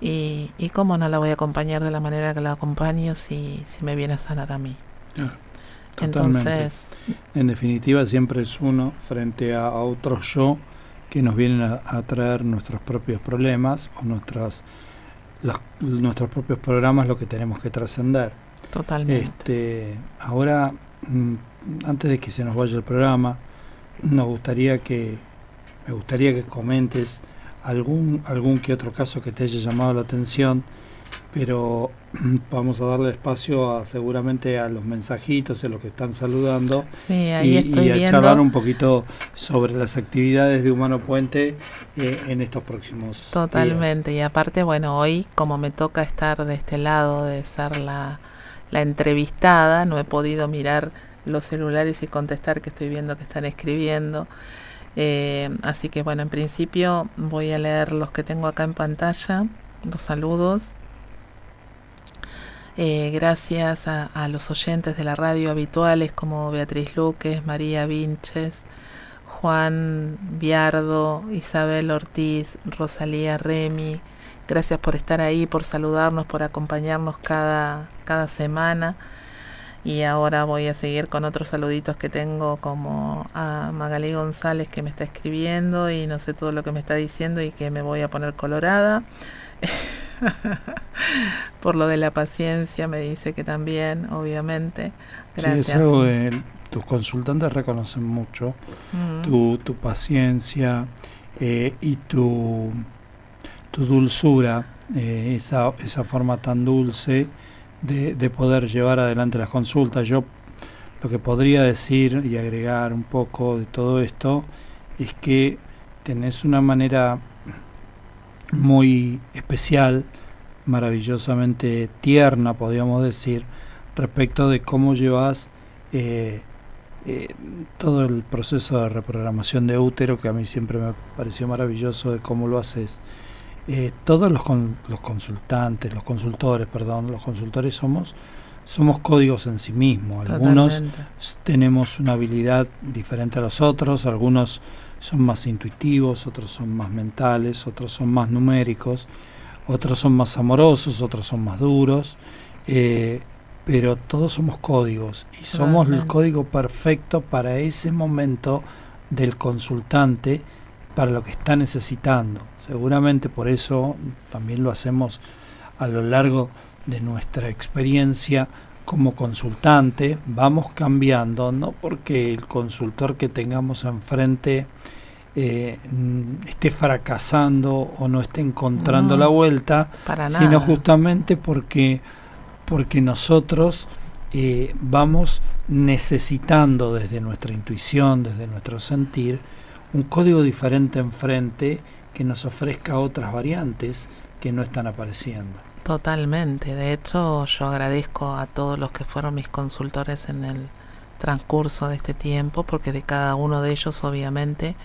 y, y cómo no la voy a acompañar de la manera que la acompaño si, si me viene a sanar a mí. Ah, Entonces, en definitiva siempre es uno frente a, a otro yo que nos vienen a, a traer nuestros propios problemas o nuestros, los, nuestros propios programas lo que tenemos que trascender. Totalmente. Este, ahora, mm, antes de que se nos vaya el programa, nos gustaría que me gustaría que comentes algún algún que otro caso que te haya llamado la atención, pero vamos a darle espacio a, seguramente a los mensajitos, a los que están saludando sí, ahí y, y a viendo. charlar un poquito sobre las actividades de Humano Puente eh, en estos próximos días. Totalmente, y aparte, bueno, hoy como me toca estar de este lado de ser la, la entrevistada, no he podido mirar los celulares y contestar que estoy viendo que están escribiendo. Eh, así que bueno, en principio voy a leer los que tengo acá en pantalla, los saludos. Eh, gracias a, los oyentes de la radio habituales como Beatriz Luques, María Vinches, Juan Viardo, Isabel Ortiz, Rosalía Remy. Gracias por estar ahí, por saludarnos, por acompañarnos cada, cada semana. Y ahora voy a seguir con otros saluditos que tengo como a Magalí González que me está escribiendo y no sé todo lo que me está diciendo y que me voy a poner colorada. Por lo de la paciencia me dice que también, obviamente. Gracias. Sí, es algo que tus consultantes reconocen mucho, mm. tu, tu, paciencia eh, y tu, tu dulzura, eh, esa, esa forma tan dulce de, de, poder llevar adelante las consultas. Yo lo que podría decir y agregar un poco de todo esto es que tenés una manera muy especial, maravillosamente tierna, podríamos decir, respecto de cómo llevas eh, eh, todo el proceso de reprogramación de útero, que a mí siempre me pareció maravilloso de cómo lo haces. Eh, todos los, con, los consultantes, los consultores, perdón, los consultores somos somos códigos en sí mismos. Algunos Totalmente. tenemos una habilidad diferente a los otros, algunos son más intuitivos, otros son más mentales, otros son más numéricos, otros son más amorosos, otros son más duros, eh, pero todos somos códigos y somos el código perfecto para ese momento del consultante, para lo que está necesitando. Seguramente por eso también lo hacemos a lo largo de nuestra experiencia como consultante, vamos cambiando, no porque el consultor que tengamos enfrente eh, esté fracasando o no esté encontrando no, la vuelta, sino justamente porque, porque nosotros eh, vamos necesitando desde nuestra intuición, desde nuestro sentir, un código diferente enfrente que nos ofrezca otras variantes que no están apareciendo. Totalmente. De hecho, yo agradezco a todos los que fueron mis consultores en el transcurso de este tiempo, porque de cada uno de ellos, obviamente,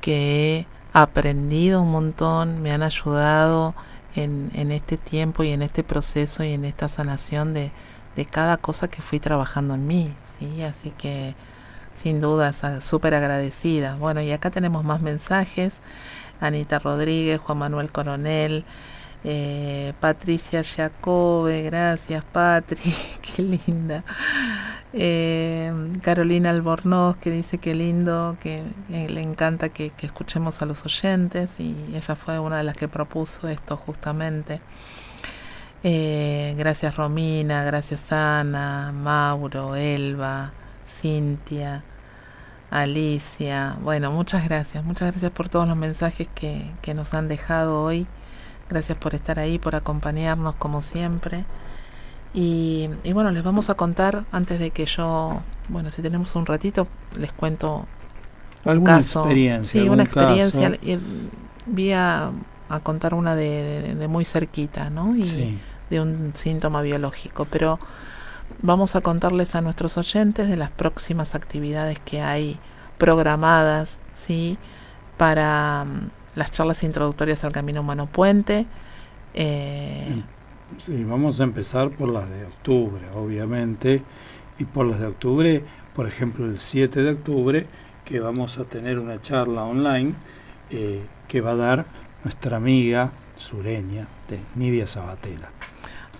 que he aprendido un montón, me han ayudado en, este tiempo y en este proceso y en esta sanación de, de cada cosa que fui trabajando en mí, ¿sí? Así que sin duda súper agradecida. Bueno, y acá tenemos más mensajes. Anita Rodríguez, Juan Manuel Coronel, eh, Patricia Jacobe, gracias Patri, qué linda. Eh, Carolina Albornoz que dice que lindo, que le encanta que, que, escuchemos a los oyentes y ella fue una de las que propuso esto justamente. Eh, gracias Romina, gracias Ana, Mauro, Elba, Cintia, Alicia. Bueno, muchas gracias, muchas gracias por todos los mensajes que, que nos han dejado hoy. Gracias por estar ahí, por acompañarnos como siempre. Y, bueno, les vamos a contar, antes de que yo, bueno, si tenemos un ratito, les cuento ¿Alguna experiencia? Sí, una experiencia. Y vi a, contar una de, muy cerquita, ¿no? Y de un síntoma biológico. Pero vamos a contarles a nuestros oyentes de las próximas actividades que hay programadas, ¿sí? Para mm, las charlas introductorias al Camino Humano Puente. Eh, Sí, vamos a empezar por las de octubre, obviamente, y por las de octubre, por ejemplo, el 7 de octubre, que vamos a tener una charla online eh, que va a dar nuestra amiga sureña de Nidia Sabatella.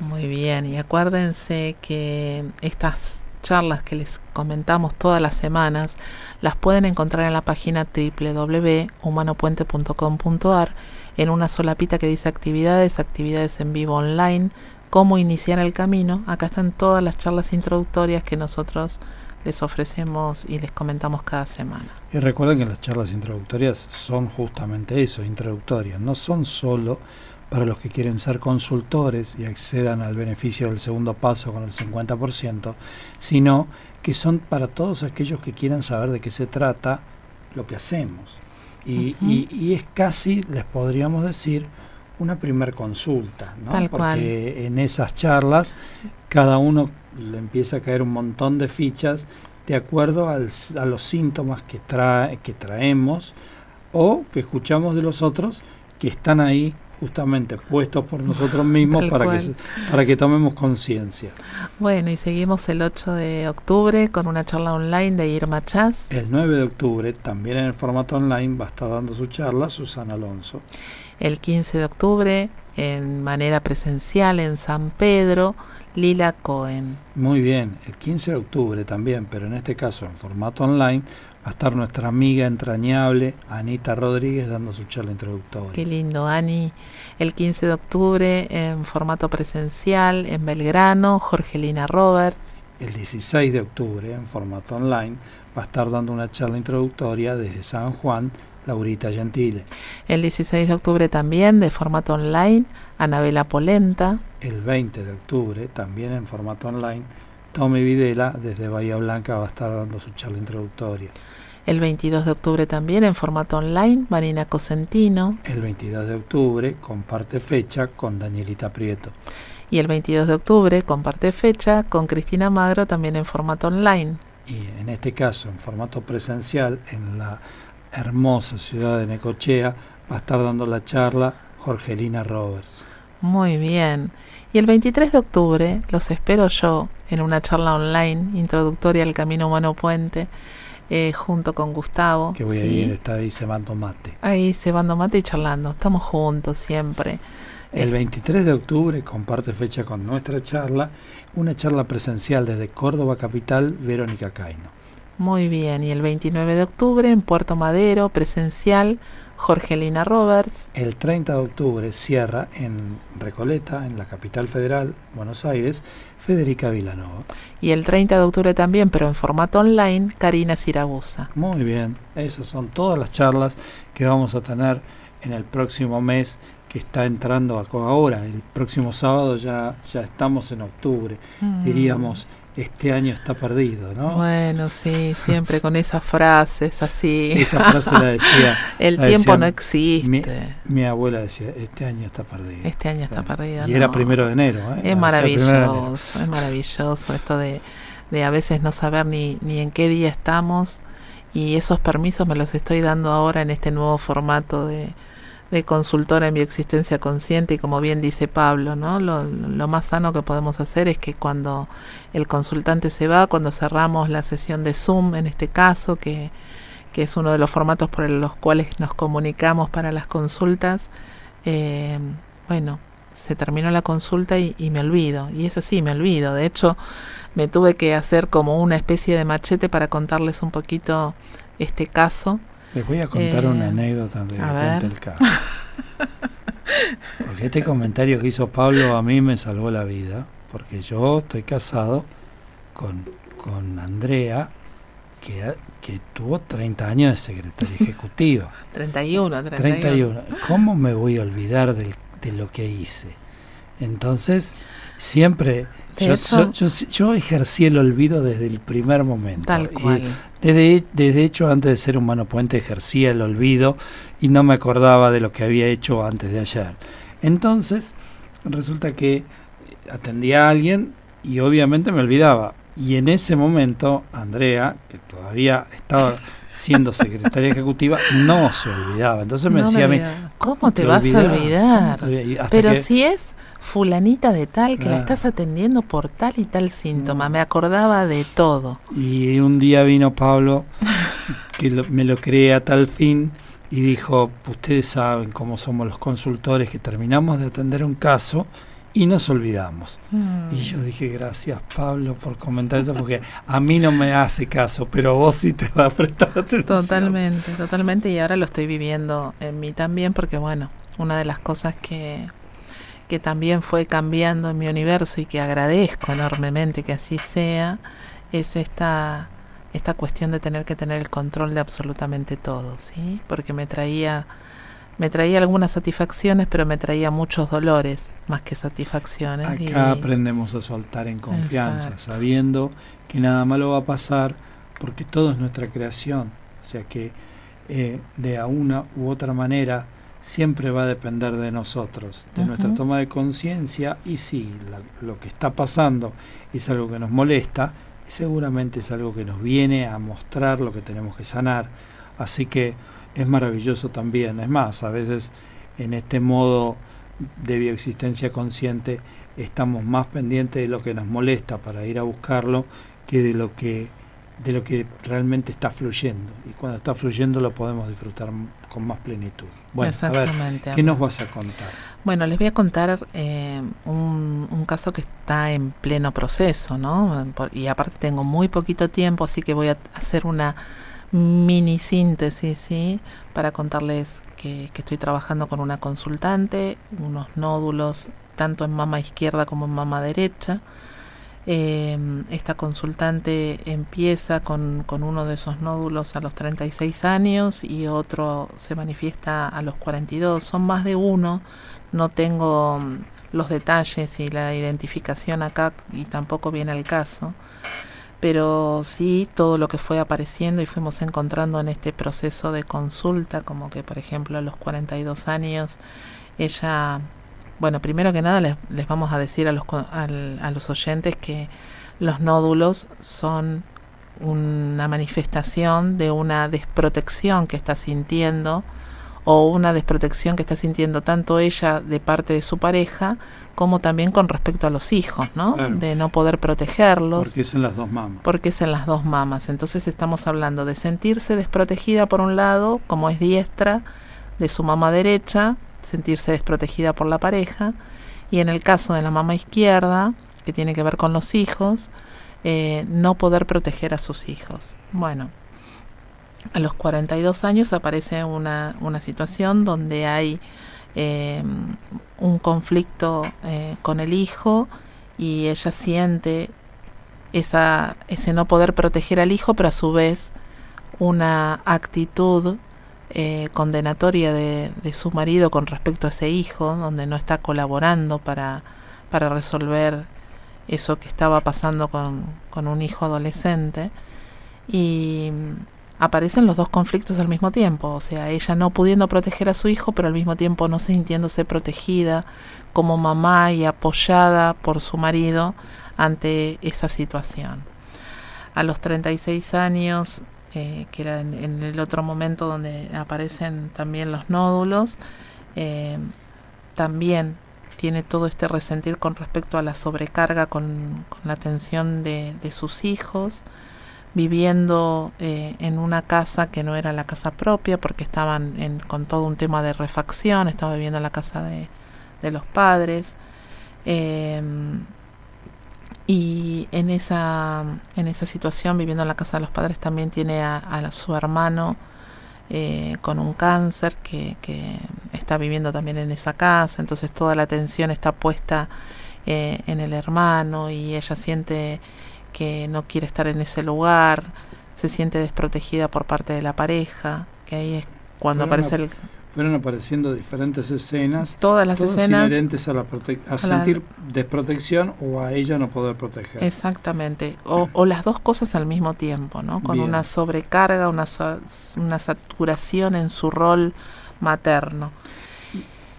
Muy bien, y acuérdense que estas charlas que les comentamos todas las semanas las pueden encontrar en la página www.humanopuente.com.ar en una sola pita que dice actividades, actividades en vivo online, cómo iniciar el camino. Acá están todas las charlas introductorias que nosotros les ofrecemos y les comentamos cada semana. Y recuerden que las charlas introductorias son justamente eso, introductorias, no son solo para los que quieren ser consultores y accedan al beneficio del segundo paso con el 50%, sino que son para todos aquellos que quieran saber de qué se trata lo que hacemos. Y, es casi, les podríamos decir, una primer consulta, ¿no? Porque en esas charlas cada uno le empieza a caer un montón de fichas de acuerdo a los síntomas que, trae, que traemos o que escuchamos de los otros que están ahí justamente puestos por nosotros mismos para que, para que tomemos conciencia. Bueno, y seguimos el 8 de octubre con una charla online de Irma Chas. El 9 de octubre, también en el formato online, va a estar dando su charla Susana Alonso. El 15 de octubre, en manera presencial en San Pedro, Lila Cohen. Muy bien, el 15 de octubre también, pero en este caso en formato online, a estar nuestra amiga entrañable Anita Rodríguez dando su charla introductoria. Qué lindo, Ani. El 15 de octubre en formato presencial en Belgrano, Jorgelina Roberts. El 16 de octubre en formato online va a estar dando una charla introductoria desde San Juan, Laurita Gentile. El 16 de octubre también de formato online, Anabela Polenta. El 20 de octubre también en formato online, Tommy Videla desde Bahía Blanca va a estar dando su charla introductoria. El 22 de octubre también en formato online, Marina Cosentino. El 22 de octubre comparte fecha con Danielita Prieto. Y el 22 de octubre comparte fecha con Cristina Magro también en formato online. Y en este caso en formato presencial en la hermosa ciudad de Necochea va a estar dando la charla Jorgelina Roberts. Muy bien. Y el 23 de octubre los espero yo en una charla online introductoria al Camino Humano Puente eh, junto con Gustavo. Que voy a ir, está ahí cebando mate. Ahí cebando mate y charlando, estamos juntos siempre. El 23 de octubre comparte fecha con nuestra charla, una charla presencial desde Córdoba Capital, Verónica Caino. Muy bien, y el 29 de octubre en Puerto Madero, presencial, Jorgelina Roberts. El 30 de octubre cierra en Recoleta, en la capital federal, Buenos Aires, Federica Vilanova. Y el 30 de octubre también, pero en formato online, Karina Siragusa. Muy bien, esas son todas las charlas que vamos a tener en el próximo mes que está entrando ahora. El próximo sábado ya, ya estamos en octubre. Mm. Diríamos este año está perdido, ¿no? Bueno, sí, siempre con esas frases así. Esa frase la decía. El tiempo no existe. Mi, abuela decía, este año está perdido. Este año está perdido. Y era primero de enero. ¿eh? Es maravilloso, es maravilloso esto de, de a veces no saber ni, ni en qué día estamos y esos permisos me los estoy dando ahora en este nuevo formato de de consultora en bioexistencia consciente y como bien dice Pablo, ¿no? Lo, más sano que podemos hacer es que cuando el consultante se va, cuando cerramos la sesión de Zoom, en este caso, que, que es uno de los formatos por los cuales nos comunicamos para las consultas, eh, bueno, se terminó la consulta y, y me olvido, y es así, me olvido. De hecho, me tuve que hacer como una especie de machete para contarles un poquito este caso les voy a contar una eh, anécdota de el caso. Porque este comentario que hizo Pablo a mí me salvó la vida, porque yo estoy casado con, con Andrea, que, que tuvo 30 años de secretaria ejecutiva. 31, 31. ¿Cómo me voy a olvidar de lo que hice? Entonces, siempre yo, yo, ejercí el olvido desde el primer momento. Tal cual. desde, desde hecho, antes de ser humano puente, ejercía el olvido y no me acordaba de lo que había hecho antes de ayer. Entonces, resulta que atendía a alguien y obviamente me olvidaba. Y en ese momento, Andrea, que todavía estaba siendo secretaria ejecutiva, no se olvidaba. Entonces me decía a mí, ¿cómo te, vas a olvidar? Pero si es fulanita de tal que la estás atendiendo por tal y tal síntoma, me acordaba de todo. Y un día vino Pablo, que me lo creé a tal fin, y dijo, ustedes saben cómo somos los consultores, que terminamos de atender un caso y nos olvidamos. Mm. Y yo dije, gracias Pablo por comentar eso, porque a mí no me hace caso, pero vos sí te va a prestar atención. Totalmente, totalmente, y ahora lo estoy viviendo en mí también, porque bueno, una de las cosas que, que también fue cambiando en mi universo y que agradezco enormemente que así sea, es esta, esta cuestión de tener que tener el control de absolutamente todo, ¿sí? Porque me traía, me traía algunas satisfacciones, pero me traía muchos dolores más que satisfacciones. Acá aprendemos a soltar en confianza, sabiendo que nada malo va a pasar, porque todo es nuestra creación. O sea que eh, de una u otra manera siempre va a depender de nosotros, de nuestra toma de conciencia y si lo que está pasando es algo que nos molesta, seguramente es algo que nos viene a mostrar lo que tenemos que sanar. Así que es maravilloso también. Es más, a veces en este modo de bioexistencia consciente estamos más pendientes de lo que nos molesta para ir a buscarlo que de lo que de lo que realmente está fluyendo. Y cuando está fluyendo lo podemos disfrutar con más plenitud. Bueno, a ver, ¿qué nos vas a contar? Bueno, les voy a contar eh, un, un, caso que está en pleno proceso, ¿no? y aparte tengo muy poquito tiempo, así que voy a hacer una mini síntesis, ¿sí? Para contarles que, que estoy trabajando con una consultante, unos nódulos tanto en mama izquierda como en mama derecha eh, esta consultante empieza con, con, uno de esos nódulos a los 36 años y otro se manifiesta a los 42. Son más de uno, no tengo mm, los detalles y la identificación acá y tampoco viene al caso. Pero sí todo lo que fue apareciendo y fuimos encontrando en este proceso de consulta, como que por ejemplo a los 42 años ella bueno, primero que nada les, les vamos a decir a los, a los oyentes que los nódulos son una manifestación de una desprotección que está sintiendo o una desprotección que está sintiendo tanto ella de parte de su pareja como también con respecto a los hijos, ¿no? De no poder protegerlos. Porque es en las dos mamas. Porque es en las dos mamas. Entonces estamos hablando de sentirse desprotegida por un lado, como es diestra, de su mamá derecha, sentirse desprotegida por la pareja. Y en el caso de la mamá izquierda, que tiene que ver con los hijos, eh, no poder proteger a sus hijos. Bueno, a los 42 años aparece una, una situación donde hay eh, un conflicto eh, con el hijo y ella siente esa, ese no poder proteger al hijo, pero a su vez una actitud eh, condenatoria de, su marido con respecto a ese hijo, donde no está colaborando para, para resolver eso que estaba pasando con, con un hijo adolescente. Y aparecen los dos conflictos al mismo tiempo, o sea, ella no pudiendo proteger a su hijo, pero al mismo tiempo no sintiéndose protegida como mamá y apoyada por su marido ante esa situación. A los 36 años eh, que era en, el otro momento donde aparecen también los nódulos, eh, también tiene todo este resentir con respecto a la sobrecarga con, la atención de, sus hijos, viviendo eh, en una casa que no era la casa propia porque estaban con todo un tema de refacción, estaba viviendo en la casa de, de los padres. Y en esa, en esa situación, viviendo en la casa de los padres, también tiene a, su hermano eh, con un cáncer que, que, está viviendo también en esa casa. Entonces toda la atención está puesta eh, en el hermano y ella siente que no quiere estar en ese lugar, se siente desprotegida por parte de la pareja, que ahí es cuando aparece el... fueron apareciendo diferentes escenas. Todas las escenas. inherentes a, la a, sentir desprotección o a ella no poder proteger. Exactamente. O, las dos cosas al mismo tiempo, ¿no? Con una sobrecarga, una, una saturación en su rol materno.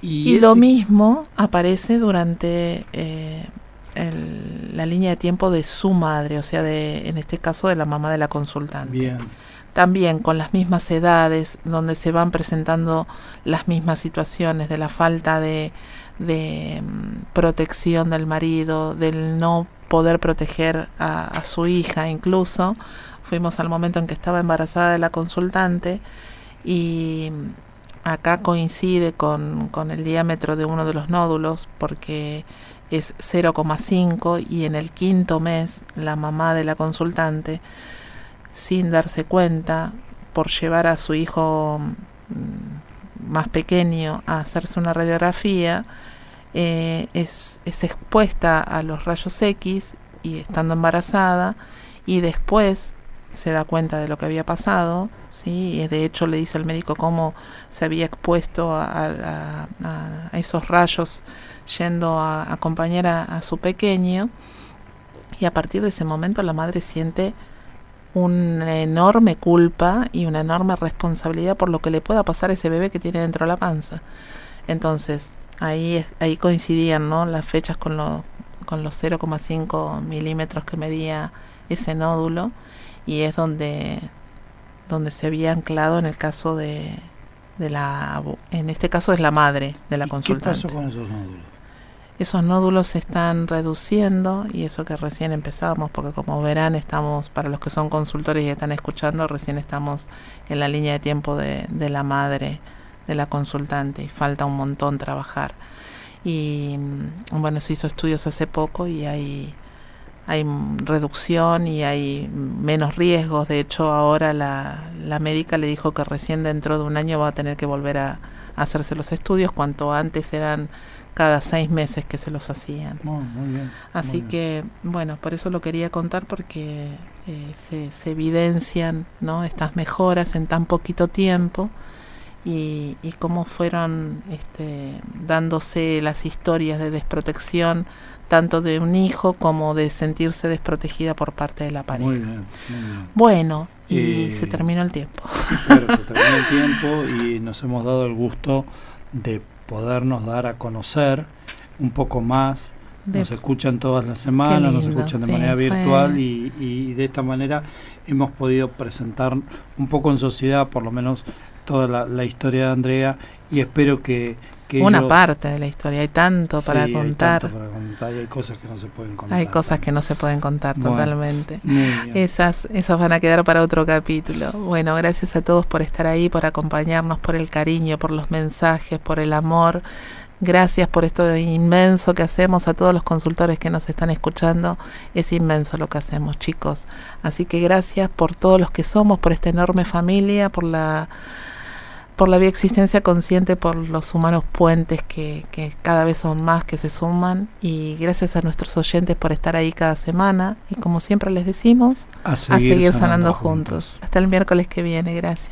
Y, lo mismo aparece durante eh, la línea de tiempo de su madre, o sea, de, en este caso de la mamá de la consultante. Bien. También con las mismas edades, donde se van presentando las mismas situaciones de la falta de, mm, protección del marido, del no poder proteger a, su hija incluso. Fuimos al momento en que estaba embarazada de la consultante y acá coincide con el diámetro de uno de los nódulos porque es 0,5 y en el quinto mes la mamá de la consultante, sin darse cuenta, por llevar a su hijo mm, más pequeño a hacerse una radiografía, eh, es, es expuesta a los rayos X y estando embarazada y después se da cuenta de lo que había pasado, ¿sí? y de hecho le dice al médico cómo se había expuesto a, esos rayos yendo a acompañar a, su pequeño, y a partir de ese momento la madre siente una enorme culpa y una enorme responsabilidad por lo que le pueda pasar a ese bebé que tiene dentro de la panza. Entonces, ahí, ahí coincidían ¿no? las fechas con, lo, con los 0,5 milímetros que medía ese nódulo y es donde, donde se había anclado en el caso de, de la, en este caso es la madre de la consultante. ¿Qué pasó con esos nódulos? Esos nódulos se están reduciendo y eso que recién empezamos, porque como verán estamos, para los que son consultores y están escuchando, recién estamos en la línea de tiempo de, de la madre de la consultante y falta un montón trabajar. Y mm, bueno, se hizo estudios hace poco y hay hay reducción y hay menos riesgos. De hecho, ahora la, la médica le dijo que recién dentro de un año va a tener que volver a, hacerse los estudios, cuanto antes eran cada seis meses que se los hacían. muy bien, Así que, bueno, por eso lo quería contar porque eh, se, se, evidencian ¿no? estas mejoras en tan poquito tiempo y, y cómo fueron este, dándose las historias de desprotección tanto de un hijo como de sentirse desprotegida por parte de la pareja. Muy bien, muy bien. Bueno, y eh, se terminó el tiempo. Sí, claro, se terminó el tiempo y nos hemos dado el gusto de podernos dar a conocer un poco más. nos escuchan todas las semanas, nos escuchan de manera virtual y, y, de esta manera hemos podido presentar un poco en sociedad, por lo menos, toda la, la historia de Andrea y espero que una parte de la historia, hay tanto para contar. Hay tanto para contar y hay cosas que no se pueden contar. Hay cosas que no se pueden contar totalmente. Esas, esas van a quedar para otro capítulo. Bueno, gracias a todos por estar ahí, por acompañarnos, por el cariño, por los mensajes, por el amor. Gracias por esto inmenso que hacemos a todos los consultores que nos están escuchando. Es inmenso lo que hacemos, chicos. Así que gracias por todos los que somos, por esta enorme familia, por la por la bioexistencia consciente, por los humanos puentes que, que, cada vez son más, que se suman. Y gracias a nuestros oyentes por estar ahí cada semana. Y como siempre les decimos, a seguir, sanando, juntos. Hasta el miércoles que viene. Gracias.